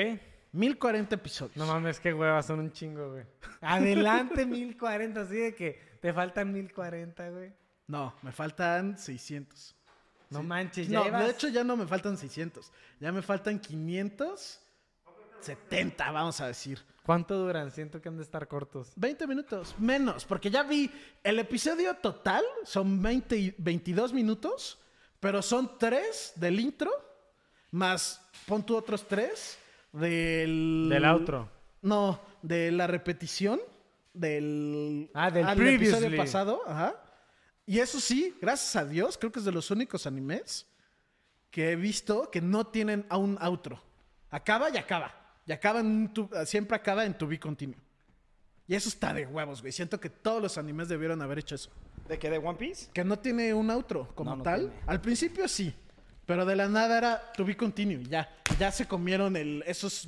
Mil cuarenta episodios. No mames, qué huevas, son un chingo, güey. Adelante [LAUGHS] 1040, así de que te faltan 1040, güey. No, me faltan 600. No manches, ya No, llevas- de hecho ya no me faltan 600. Ya me faltan 570, vamos a decir. ¿Cuánto duran? Siento que han de estar cortos. 20 minutos, menos, porque ya vi el episodio total, son 20, y- 22 minutos, pero son 3 del intro, más pon tú otros 3 del... Del outro. No, de la repetición del... Ah, del episodio previously. pasado, ajá. Y eso sí, gracias a Dios, creo que es de los únicos animes que he visto que no tienen a un outro. Acaba y acaba. Y acaba en un tu- siempre acaba en tu be continuo. Y eso está de huevos, güey. Siento que todos los animes debieron haber hecho eso. ¿De qué? ¿De One Piece? Que no tiene un outro como No, no tal. tiene. Al principio sí. Pero de la nada era to be continue. y Ya. Ya se comieron el, esos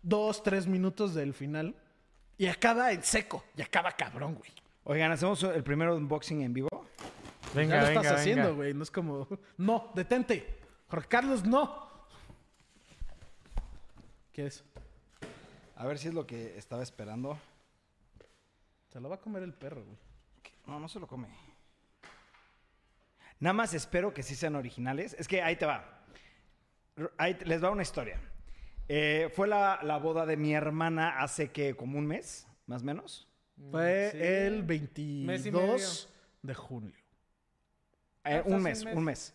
dos, tres minutos del final. Y acaba en seco. Y acaba cabrón, güey. Oigan, ¿hacemos el primer unboxing en vivo? Venga, ya lo venga, estás haciendo, güey. No es como. No, detente. Jorge Carlos, no. ¿Qué es? A ver si es lo que estaba esperando. Se lo va a comer el perro, güey. No, no se lo come. Nada más espero que sí sean originales. Es que ahí te va. Ahí te- les va una historia. Eh, fue la, la boda de mi hermana hace que como un mes, más o menos. Fue Sí. el Mes y 22 de junio. Eh, Ah, fue un mes, un mes.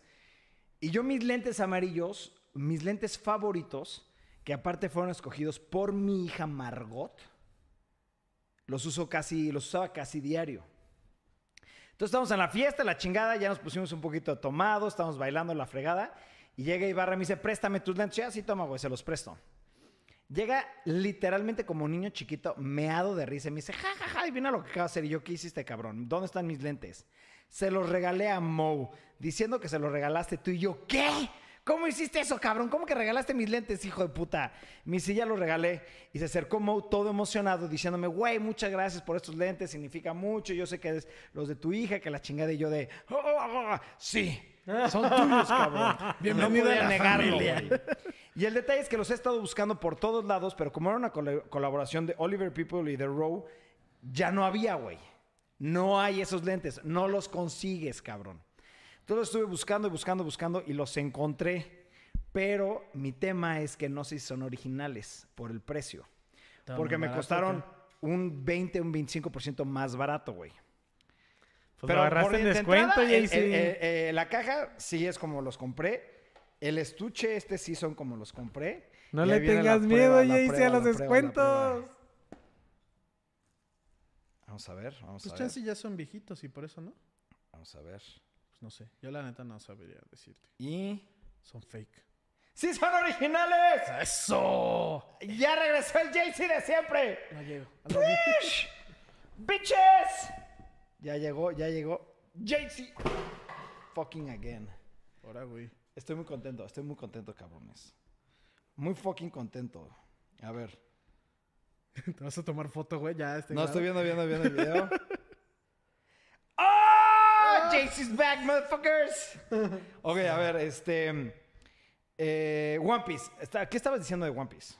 Y yo mis lentes amarillos, mis lentes favoritos, que aparte fueron escogidos por mi hija Margot, los uso casi, los usaba casi diario. Entonces estamos en la fiesta, la chingada, ya nos pusimos un poquito tomados, estamos bailando la fregada, y llega Ibarra y me dice, préstame tus lentes. Ya, sí, toma, güey, se los presto. Llega literalmente como un niño chiquito, meado de risa, y me dice, ja, ja, ja, y viene lo que acaba de hacer. Y yo, ¿qué hiciste, cabrón? ¿Dónde están mis lentes? Se los regalé a Mo, diciendo que se los regalaste tú y yo, ¿qué? ¿Cómo hiciste eso, cabrón? ¿Cómo que regalaste mis lentes, hijo de puta? Mi silla los regalé y se acercó Mo todo emocionado diciéndome, güey, muchas gracias por estos lentes, significa mucho, yo sé que es los de tu hija, que la chingada y yo de, "Oh, oh, oh, sí, son tuyos, cabrón. [LAUGHS] Bienvenido no a podía la negarlo, familia. güey. Y el detalle es que los he estado buscando por todos lados, pero como era una cole- colaboración de Oliver People y The Row, ya no había, güey. No hay esos lentes, no los consigues, cabrón. Entonces estuve buscando y buscando, buscando y los encontré. Pero mi tema es que no sé si son originales por el precio. Está Porque me costaron ¿qué? un 20, un 25% más barato, güey. Pues lo agarraste en de descuento, entrada, el- el- eh, la caja sí es como los compré. El estuche, este sí son como los compré. No Y le tengas prueba, miedo, Jaycee, prueba, a los descuentos. Vamos a ver, vamos Pues a ver. chance ya son viejitos y por eso no. Vamos a ver. Pues no sé. Yo la neta no sabría decirte. Y. Son fake. ¡Sí son originales! ¡Eso! ¡Ya regresó el JC de siempre! No llego. ¡Fresh! ¡Bitches! Ya llegó, ya llegó. JC. Fucking again. Ahora, güey. Estoy muy contento, estoy muy contento, cabrones. Muy fucking contento. A ver. [LAUGHS] Te vas a tomar foto, güey. Ya este No, grado. estoy viendo, viendo, viendo el video. [LAUGHS] ¡Oh! JC's back, motherfuckers. ok, a ver, este. eh, One Piece. ¿Qué estabas diciendo de One Piece?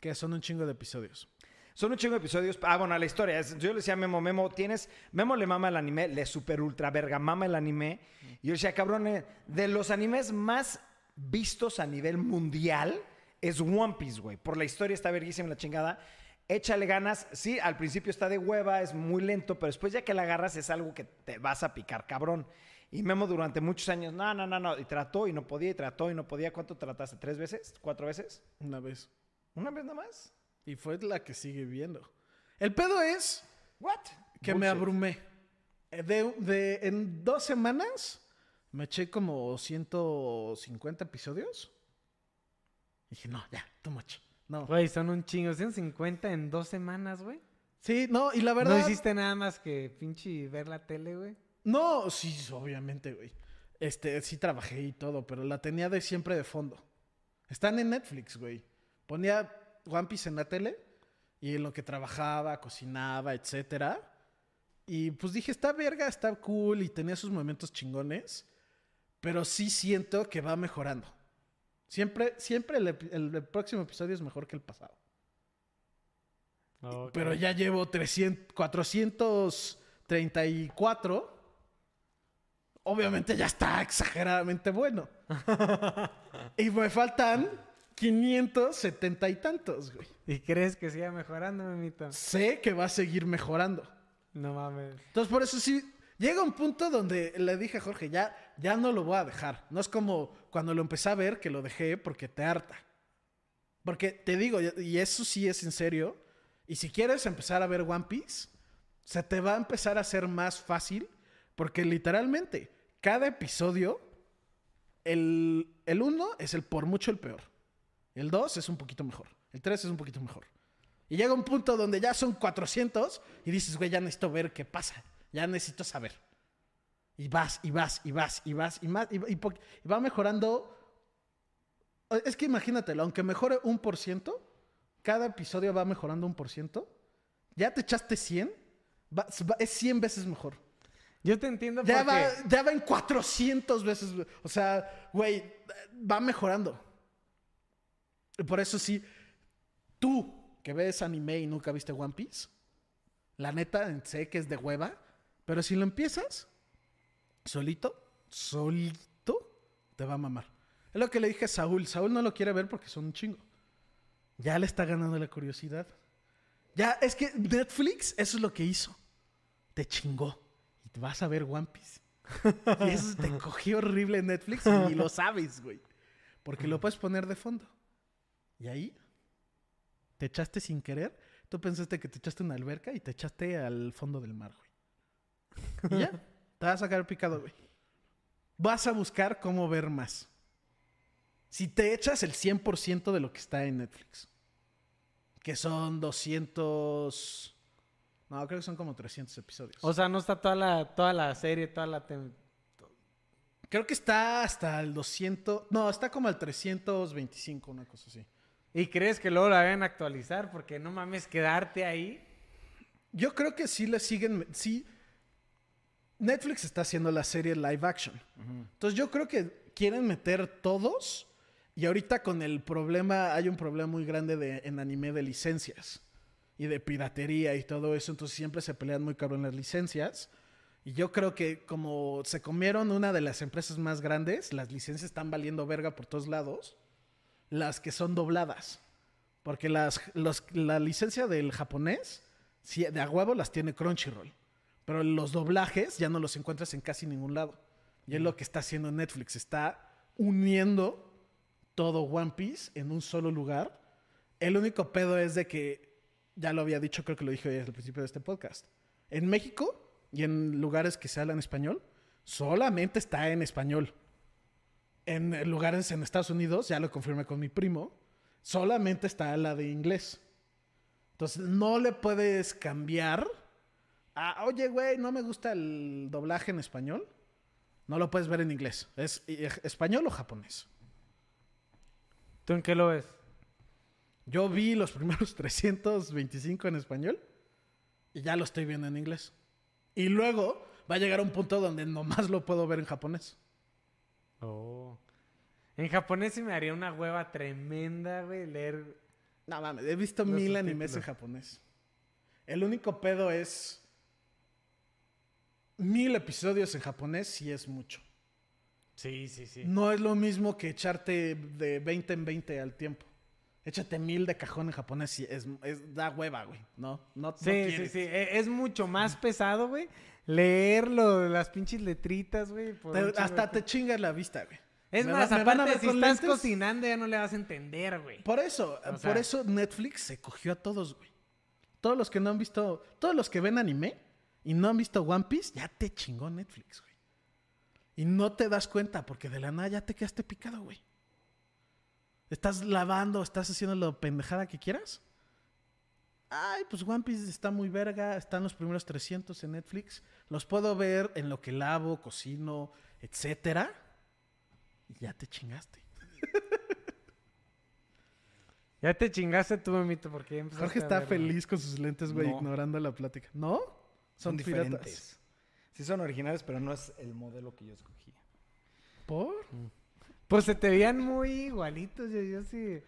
Que son un chingo de episodios. Son un chingo de episodios. Ah, bueno, la historia. es- yo le decía a Memo, Memo, tienes. Memo le mama el anime, le super ultra verga mama el anime. Y yo decía, cabrón, eh, de los animes más vistos a nivel mundial es One Piece, güey. Por la historia está verguísima la chingada. Échale ganas. Sí, al principio está de hueva, es muy lento, pero después ya que la agarras es algo que te vas a picar, cabrón. Y Memo durante muchos años, no, no, no, no. Y trató y no podía, y trató y no podía. ¿Cuánto trataste? ¿Tres veces? ¿Cuatro veces? Una vez. ¿Una vez nada más? Y fue la que sigue viendo. El pedo es ¿What? que me abrumé. De, de- en dos semanas me eché como 150 episodios. Y dije, no, ya, too much. No. Güey, son un chingo. 150 en dos semanas, güey. Sí, no, y la verdad. No hiciste nada más que pinche ver la tele, güey. No, sí, obviamente, güey. Este, sí trabajé y todo, pero la tenía de siempre de fondo. Están en Netflix, güey. Ponía One Piece en la tele y en lo que trabajaba, cocinaba, etcétera. Y pues dije, está verga, está cool y tenía sus momentos chingones, pero sí siento que va mejorando. Siempre, siempre el, el- el próximo episodio es mejor que el pasado. Ok. Pero ya llevo 300, 434. Obviamente ya está exageradamente bueno. [LAUGHS] y me faltan 570 y tantos, güey. ¿Y crees que siga mejorando, memito? Sé que va a seguir mejorando. No mames. Entonces, por eso sí, llega un punto donde le dije a Jorge, ya, ya no lo voy a dejar. No es como cuando lo empecé a ver que lo dejé porque te harta. Porque te digo, y eso sí es en serio, y si quieres empezar a ver One Piece, se te va a empezar a hacer más fácil, porque literalmente cada episodio El, el 1 es el por mucho el peor. El 2 es un poquito mejor. El 3 es un poquito mejor. Y llega un punto donde ya son 400 y dices, güey, ya necesito ver qué pasa. Ya necesito saber. Y vas, y vas, y vas, y vas, y más. Y, y po- y va mejorando. Es que imagínatelo, aunque mejore un por ciento, cada episodio va mejorando un por ciento. Ya te echaste 100, va- va- es 100 veces mejor. Yo te entiendo Ya porque... va, ya va en 400 veces. O sea, güey, va mejorando. Por eso sí, tú que ves anime y nunca viste One Piece, la neta sé que es de hueva, pero si lo empiezas solito, solito, te va a mamar. Es lo que le dije a Saúl. Saúl no lo quiere ver porque son un chingo. Ya le está ganando la curiosidad. Ya, es que Netflix, eso es lo que hizo. Te chingó. Y vas a ver One Piece. Y eso te cogió horrible Netflix y lo sabes, güey. Porque lo puedes poner de fondo. Y ahí te echaste sin querer. Tú pensaste que te echaste una alberca y te echaste al fondo del mar, güey. Y ya, [LAUGHS] te vas a sacar picado, güey. Vas a buscar cómo ver más. Si te echas el 100% de lo que está en Netflix, que son 200... No, creo que son como 300 episodios. O sea, no está toda la, toda la serie, toda la... tem- Creo que está hasta el 200... No, está como al 325, una cosa así. ¿Y crees que luego la vayan a actualizar? Porque no mames, quedarte ahí. Yo creo que sí le siguen... Sí, Netflix está haciendo la serie live action. Entonces yo creo que quieren meter todos. Y ahorita con el problema, hay un problema muy grande de, en anime de licencias. Y de piratería y todo eso. Entonces siempre se pelean muy cabrón las licencias. Y yo creo que como se comieron una de las empresas más grandes, las licencias están valiendo verga por todos lados. Las que son dobladas. Porque las, la licencia del japonés, sí, de a huevo las tiene Crunchyroll. Pero los doblajes ya no los encuentras en casi ningún lado. Y es lo que está haciendo Netflix. Está uniendo todo One Piece en un solo lugar. El único pedo es de que, ya lo había dicho, creo que lo dije al principio de este podcast. En México y en lugares que se hablan español, solamente está en español. En lugares en Estados Unidos, ya lo confirmé con mi primo, solamente está la de inglés. Entonces no le puedes cambiar a, oye, güey, no me gusta el doblaje en español. No lo puedes ver en inglés. ¿Es eh, español o japonés? ¿Tú en qué lo ves? Yo vi los primeros [LAUGHS] 325 en español y ya lo estoy viendo en inglés. Y luego va a llegar un punto donde nomás lo puedo ver en japonés. Oh. En japonés sí me haría una hueva tremenda, güey, leer... No mames, he visto mil animes en japonés. El único pedo es. Mil episodios en japonés sí es mucho. Sí, sí, sí. No es lo mismo que echarte de 20 en 20 al tiempo. Échate mil de cajón en japonés y es, es- da hueva, güey. No, no, no Sí, sí, sí. E- Es mucho más pesado, güey. Leerlo, las pinches letritas, güey. Te- hasta te chingas la vista, güey. Es ¿Me más, va- aparte, si estás lentes? cocinando ya no le vas a entender, güey. Por eso, O por sea- eso Netflix se cogió a todos, güey. Todos los que no han visto, todos los que ven anime y no han visto One Piece, ya te chingó Netflix, güey. Y no te das cuenta porque de la nada ya te quedaste picado, güey. Estás lavando, estás haciendo la pendejada que quieras. Ay, pues One Piece está muy verga, están los primeros 300 en Netflix. Los puedo ver en lo que lavo, cocino, etcétera. Y ya te chingaste. Ya te chingaste tú, Memito, porque Jorge a está verlo. feliz con sus lentes, güey, No. ignorando la plática. ¿No? Son, Son, diferentes. piratas. Sí son originales, pero no es el modelo que yo escogí. ¿Por? Pues se te veían muy igualitos, yo, yo sí.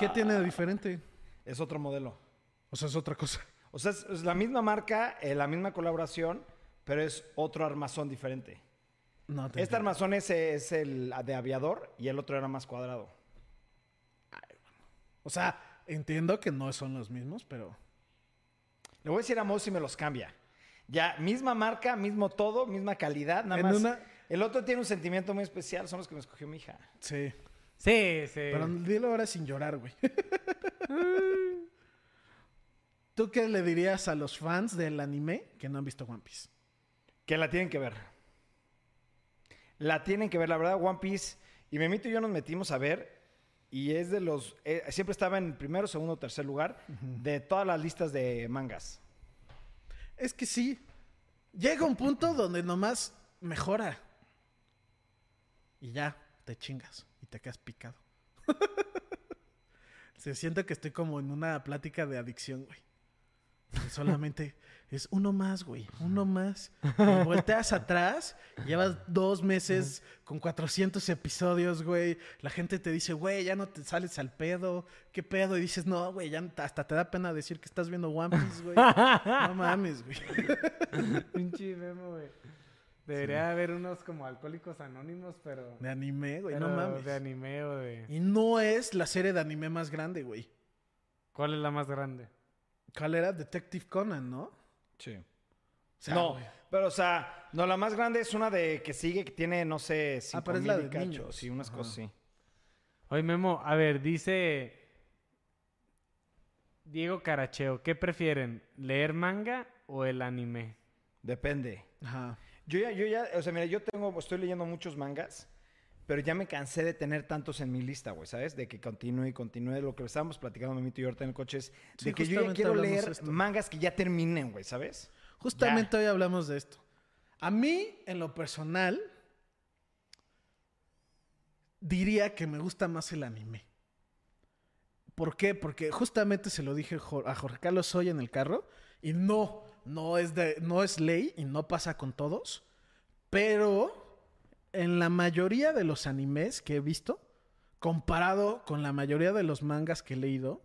¿Qué tiene de diferente? Es otro modelo. O sea, es otra cosa. O sea, es, es la misma marca, eh, la misma colaboración, pero es otro armazón diferente. No, te Este entiendo. armazón es, es el de aviador y el otro era más cuadrado. O sea, entiendo que no son los mismos, pero... Le voy a decir a Mo si me los cambia. Ya, misma marca, mismo todo, misma calidad, nada En más. una- El otro tiene un sentimiento muy especial, son los que me escogió mi hija. Sí. Sí, sí. Pero dilo ahora sin llorar, güey. [LAUGHS] ¿Tú qué le dirías a los fans del anime que no han visto One Piece? Que la tienen que ver. La tienen que ver, la verdad, One Piece. Y Memito y yo nos metimos a ver. Y es de los. eh, siempre estaba en primero, segundo, tercer lugar de todas las listas de mangas. Es que sí. Llega un punto donde nomás mejora. Y ya, te chingas y te quedas picado. [LAUGHS] Se siente que estoy como en una plática de adicción, güey. Solamente [LAUGHS] es uno más, güey. Uno más. Y volteas atrás, llevas dos meses con 400 episodios, güey. La gente te dice, güey, ya no te sales al pedo. ¿Qué pedo? Y dices, no, güey, ya hasta te da pena decir que estás viendo One Piece, güey. [LAUGHS] No mames, güey. Pinche memo, güey. Debería haber unos como alcohólicos anónimos, pero. De anime, güey, no mames. De anime o de. Y no es la serie de anime más grande, güey. ¿Cuál es la más grande? ¿Cuál era? Detective Conan, ¿no? Sí. O sea, no, güey. pero o sea, no, la más grande es una de que sigue, que tiene, no sé, Ah, pero es la 5000 y de cacho, niños. Sí, unas Ajá. cosas así. Oye, Memo, a ver, dice. Diego Caracheo, ¿qué prefieren? ¿Leer manga o el anime? Depende. Ajá. Yo ya, yo ya, o sea, mira, yo tengo, estoy leyendo muchos mangas, pero ya me cansé de tener tantos en mi lista, güey, ¿sabes? De que continúe y continúe. Lo que estábamos platicando, Memito y ahorita en el coche es Sí, de que yo ya quiero leer esto. mangas que ya terminen, güey, ¿sabes? Justamente hoy hablamos de esto. A mí, en lo personal, diría que me gusta más el anime. ¿Por qué? Porque justamente se lo dije a Jorge Carlos hoy en el carro y no, no es, de, no es ley y no pasa con todos, pero en la mayoría de los animes que he visto, comparado con la mayoría de los mangas que he leído,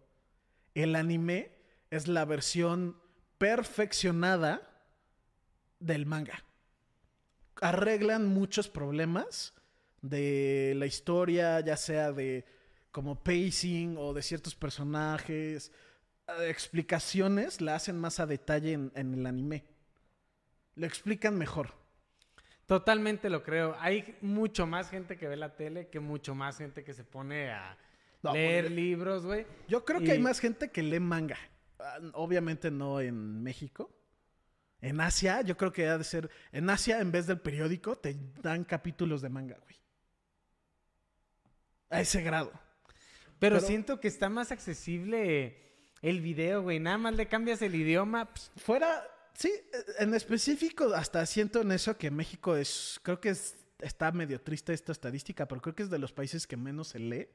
el anime es la versión perfeccionada del manga. Arreglan muchos problemas de la historia, ya sea de como pacing o de ciertos personajes. Eh, Explicaciones la hacen más a detalle en, en el anime. Lo explican mejor. Totalmente lo creo. Hay mucho más gente que ve la tele que mucho más gente que se pone a No, leer porque- libros, güey. Yo creo que hay más gente que lee manga. Ah, Obviamente no en México. En Asia, yo creo que ha de ser. En Asia, en vez del periódico, te dan capítulos de manga, güey. A ese grado. Pero, Pero- siento que está más accesible el video, güey. Nada más le cambias el idioma. Fuera, sí, en específico, hasta siento en eso que México es. Creo que es, está medio triste esta estadística, pero creo que es de los países que menos se lee.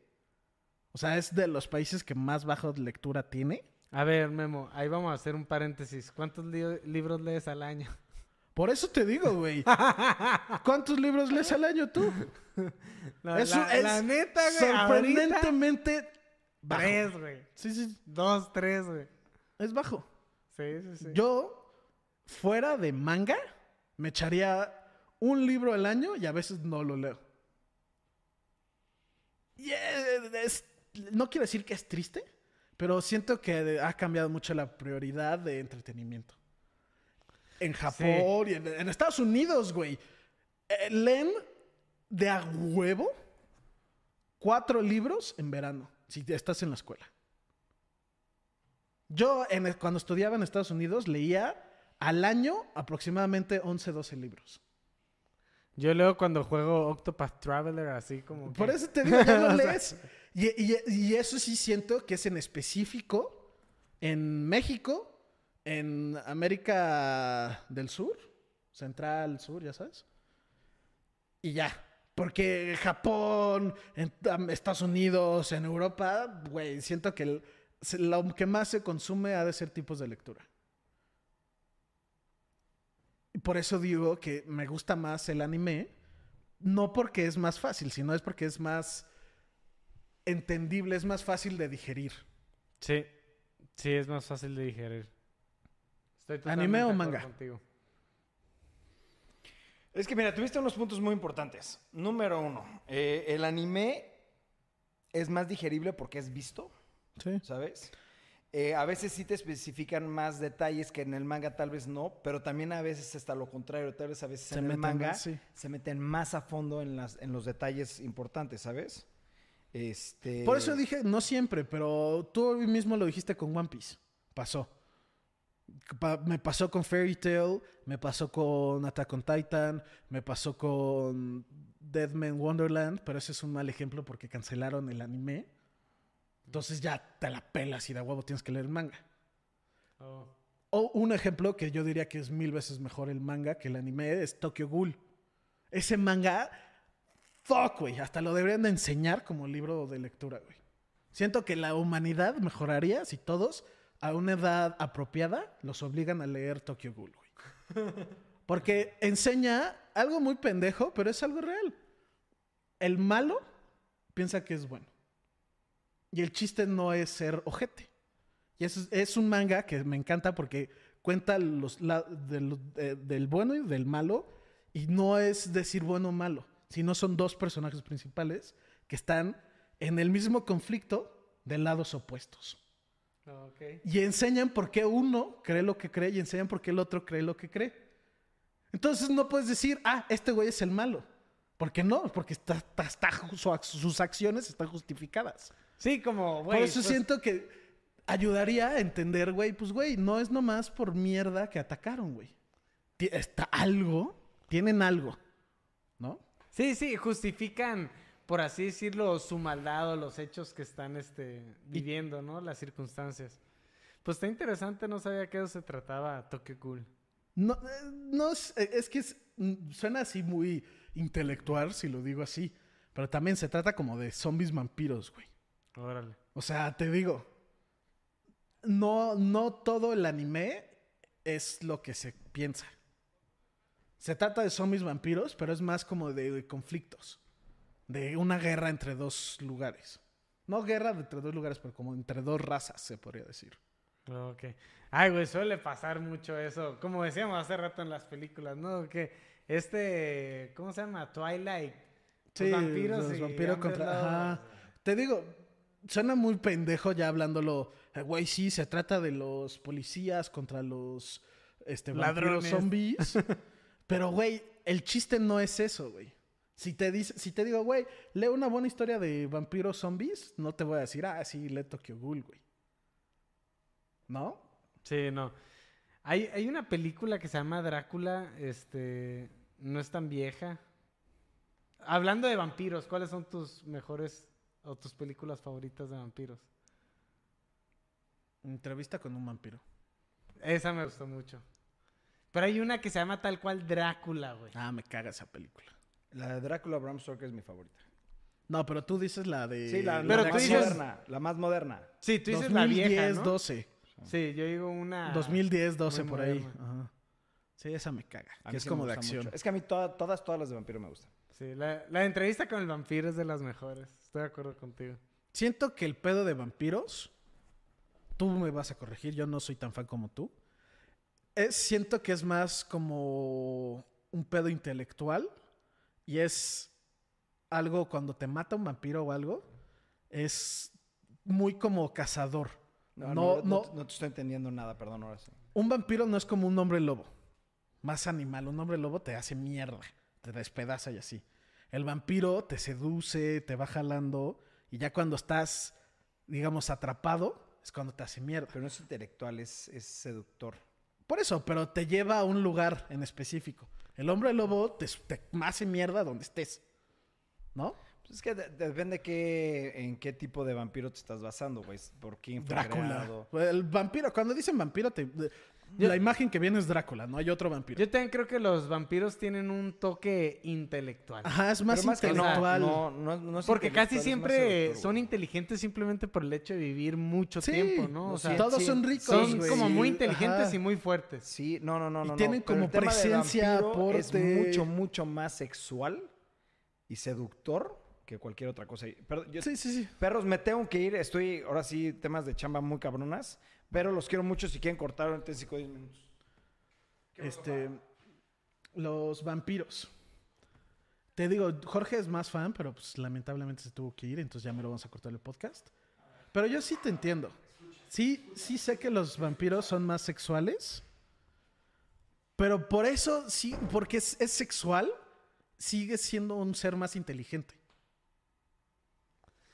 O sea, es de los países que más baja lectura tiene. A ver, Memo, ahí vamos a hacer un paréntesis. ¿Cuántos li- libros lees al año? Por eso te digo, güey. [LAUGHS] ¿Cuántos libros lees al año tú? [LAUGHS] No, Eso la, es la neta, güey. sorprendentemente ahorita, bajo. Tres, güey. Sí, sí, Dos, tres, güey. es bajo. Sí, sí, sí. Yo, fuera de manga, me echaría un libro al año y a veces no lo leo. Y es- es- no quiero decir que es triste, pero siento que ha cambiado mucho la prioridad de entretenimiento. En Japón y en, en Estados Unidos, güey. eh, leen de a huevo cuatro libros en verano, si estás en la escuela. Yo, en cuando estudiaba en Estados Unidos, leía al año aproximadamente 11, 12 libros. Yo leo cuando juego Octopath Traveler, así como. Por eso te digo, ya [LAUGHS] lo lees. Y, y- y eso sí siento que es en específico en México, en América del Sur, Central, Sur, ya sabes. Y ya. Porque Japón, en Estados Unidos, en Europa, güey, siento que el- lo que más se consume ha de ser tipos de lectura. Y por eso digo que me gusta más el anime, no porque es más fácil, sino es porque es más entendible, es más fácil de digerir. Sí, sí, es más fácil de digerir. Estoy ¿Anime o manga? contigo. Es que mira, tuviste unos puntos muy importantes. Número uno, eh, el anime es más digerible porque es visto, Sí. ¿sabes? Eh, a veces sí te especifican más detalles que en el manga tal vez no, pero también a veces está lo contrario, tal vez a veces Se en el manga más, sí. se meten más a fondo en, las, en los detalles importantes, ¿sabes? Este... Por eso dije, no siempre, pero tú mismo lo dijiste con One Piece. Pasó. Me pasó con Fairy Tail, me pasó con Attack on Titan, me pasó con Deadman Wonderland, pero ese es un mal ejemplo porque cancelaron el anime. Entonces ya te la pelas y de huevo tienes que leer el manga. Oh. O un ejemplo que yo diría que es mil veces mejor el manga que el anime es Tokyo Ghoul. Ese manga, fuck, güey. Hasta lo deberían de enseñar como libro de lectura, güey. Siento que la humanidad mejoraría si todos, a una edad apropiada, los obligan a leer Tokyo Ghoul. [LAUGHS] Porque enseña algo muy pendejo, pero es algo real. El malo piensa que es bueno. Y el chiste no es ser ojete. Y es, es un manga que me encanta porque cuenta los, la- del, de- del bueno y del malo. Y no es decir bueno o malo, sino son dos personajes principales que están en el mismo conflicto de lados opuestos. Y enseñan por qué uno cree lo que cree y enseñan por qué el otro cree lo que cree. Entonces no puedes decir, ah, este güey es el malo. Porque no, porque está, está- está- su- sus acciones están justificadas. Sí, como, güey. Por eso pues, siento que ayudaría a entender, güey, pues, güey, no es nomás por mierda que atacaron, güey. Está algo, tienen algo, ¿no? Sí, sí, justifican, por así decirlo, su maldad o los hechos que están este, viviendo, ¿no? Las circunstancias. Pues está interesante, no sabía que eso se trataba Tokyo Ghoul. No, eh, no es, eh, es que es- mm, suena así muy intelectual, si lo digo así. Pero también se trata como de zombies vampiros, güey. Órale. O sea, te digo, no, no todo el anime es lo que se piensa. Se trata de zombies vampiros, pero es más como de, conflictos. De una guerra entre dos lugares. No guerra entre dos lugares, pero como entre dos razas, se podría decir. Ok. Ay, güey, suele pasar mucho eso. Como decíamos hace rato en las películas, ¿no? Que este, ¿cómo se llama? Twilight. Sí, los vampiros los y vampiros contra... Ajá. Te digo, suena muy pendejo ya hablándolo. Eh, Güey, sí, se trata de los policías contra los este, vampiros Ladrones. zombies. [LAUGHS] Pero, güey, el chiste no es eso, güey. Si te, dice, si te digo, güey, lee una buena historia de vampiros zombies, no te voy a decir, ah, sí, lee Tokyo Ghoul, güey. ¿No? Sí, no. Hay, hay una película que se llama Drácula, este, no es tan vieja. Hablando de vampiros, ¿cuáles son tus mejores o tus películas favoritas de vampiros? Entrevista con un vampiro. Esa me gustó mucho. Pero hay una que se llama tal cual Drácula, güey. Ah, me caga esa película. La de Drácula Bram Stoker es mi favorita. No, pero tú dices la de... Sí, la, la Pero tú más dices- moderna. La más moderna. Sí, tú dices la vieja, 2010, ¿no? 12. Sí, yo digo una... 2010, 12 muy por ahí. Ajá. Sí, esa me caga. A Que mí es sí me como de acción. mucho. Es que a mí toda- todas, todas las de vampiro me gustan. Sí, la, la entrevista con el vampiro es de las mejores. Estoy de acuerdo contigo. Siento que el pedo de vampiros, tú me vas a corregir, yo no soy tan fan como tú. Es, siento que es más como un pedo intelectual y es algo cuando te mata un vampiro o algo, es muy como cazador. No, No, no, no, no, no te estoy entendiendo nada, perdón, ahora sí. un vampiro no es como un hombre lobo. Más animal. Un hombre lobo te hace mierda. Te despedaza y así. El vampiro te seduce, te va jalando. Y ya cuando estás, digamos, atrapado, es cuando te hace mierda. Pero no es intelectual, es, es seductor. Por eso, pero te lleva a un lugar en específico. El hombre lobo te, te hace mierda donde estés. ¿No? Pues es que de- depende qué, en qué tipo de vampiro te estás basando, güey. ¿Por quién fue Drácula. creado? El vampiro, cuando dicen vampiro, te- de- la imagen que viene es Drácula, no hay otro vampiro. Yo también creo que los vampiros tienen un toque intelectual. Ajá, es más intelectual. no, no, no es Porque casi intelectual, siempre son inteligentes simplemente por el hecho de vivir mucho Sí, tiempo, ¿no? O sea, Todos sí, son ricos, son güey. como muy inteligentes ajá. y muy fuertes. Sí, no, no, no, Y no. tienen como el tema de presencia, vampiro Es mucho, mucho más sexual y seductor que cualquier otra cosa. Pero yo, Sí, sí, sí. Perros, me tengo que ir. Estoy, ahora sí, temas de chamba muy cabronas. Pero los quiero mucho si quieren cortar en 5 o 10 minutos. Este, los vampiros. Te digo, Jorge es más fan, pero pues lamentablemente se tuvo que ir, entonces ya me lo vamos a cortar el podcast. Pero yo sí te entiendo. Sí, sí sé que los vampiros son más sexuales. Pero por eso, sí, porque es, es sexual, sigue siendo un ser más inteligente.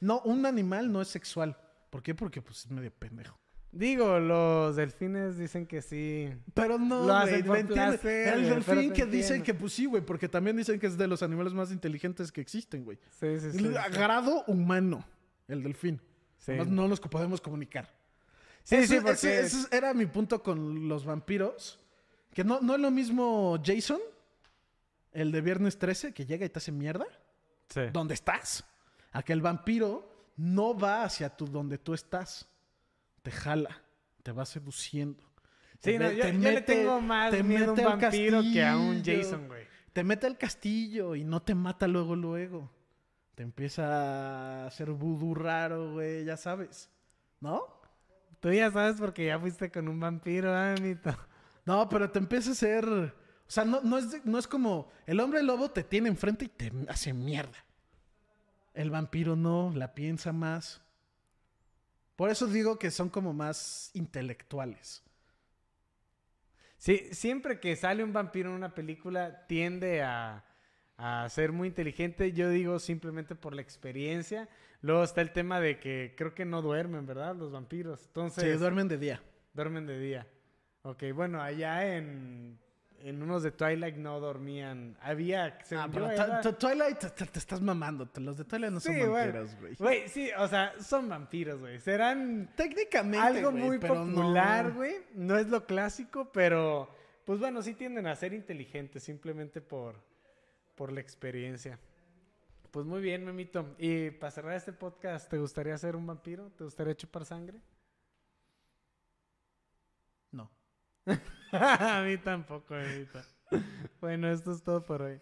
No, un animal no es sexual. ¿Por qué? Porque pues es medio pendejo. Digo, los delfines dicen que sí. Pero no, Lo hacen El delfín que dicen que pues sí, güey, porque también dicen que es de los animales más inteligentes que existen, güey. Sí, sí, sí. A grado humano, el delfín. Sí. Además, no nos podemos comunicar. Sí, Ese- sí, porque... ese- ese era mi punto con los vampiros. Que no, no es lo mismo Jason, el de Viernes 13, que llega y te hace mierda. Sí. ¿Dónde estás? A que el vampiro no va hacia tu, donde tú estás. Te jala, te va seduciendo. Sí, Te no, yo, te yo le mete- tengo más te miedo a un mete vampiro que a un castillo. Jason, güey. Te mete al castillo y no te mata luego, luego. Te empieza a hacer vudú raro, güey, ya sabes. ¿No? Tú ya sabes porque ya fuiste con un vampiro, ah, Mito. No, pero te empieza a hacer. O sea, no, no, es, no es como. El hombre lobo te tiene enfrente y te hace mierda. El vampiro no, la piensa más. Por eso digo que son como más intelectuales. Sí, siempre que sale un vampiro en una película tiende a, a ser muy inteligente. Yo digo simplemente por la experiencia. Luego está el tema de que creo que no duermen, ¿verdad? Los vampiros. Entonces, Sí, duermen de día. duermen de día. Ok, bueno, allá en, en unos de Twilight no dormían. Había... Ah, pero era- Twilight te, estás mamando. Los de Twilight no son Sí, vampiros, güey. Güey, sí, o sea, son vampiros, güey. Serán Técnicamente. algo muy popular, güey. No. es lo clásico, pero pues bueno, sí tienden a ser inteligentes simplemente por, por la experiencia. Pues muy bien, Memito. Y para cerrar este podcast, ¿te gustaría ser un vampiro? ¿Te gustaría chupar sangre? [LAUGHS] a mí tampoco, Evita. Bueno, esto es todo por hoy.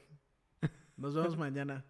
Nos vemos mañana.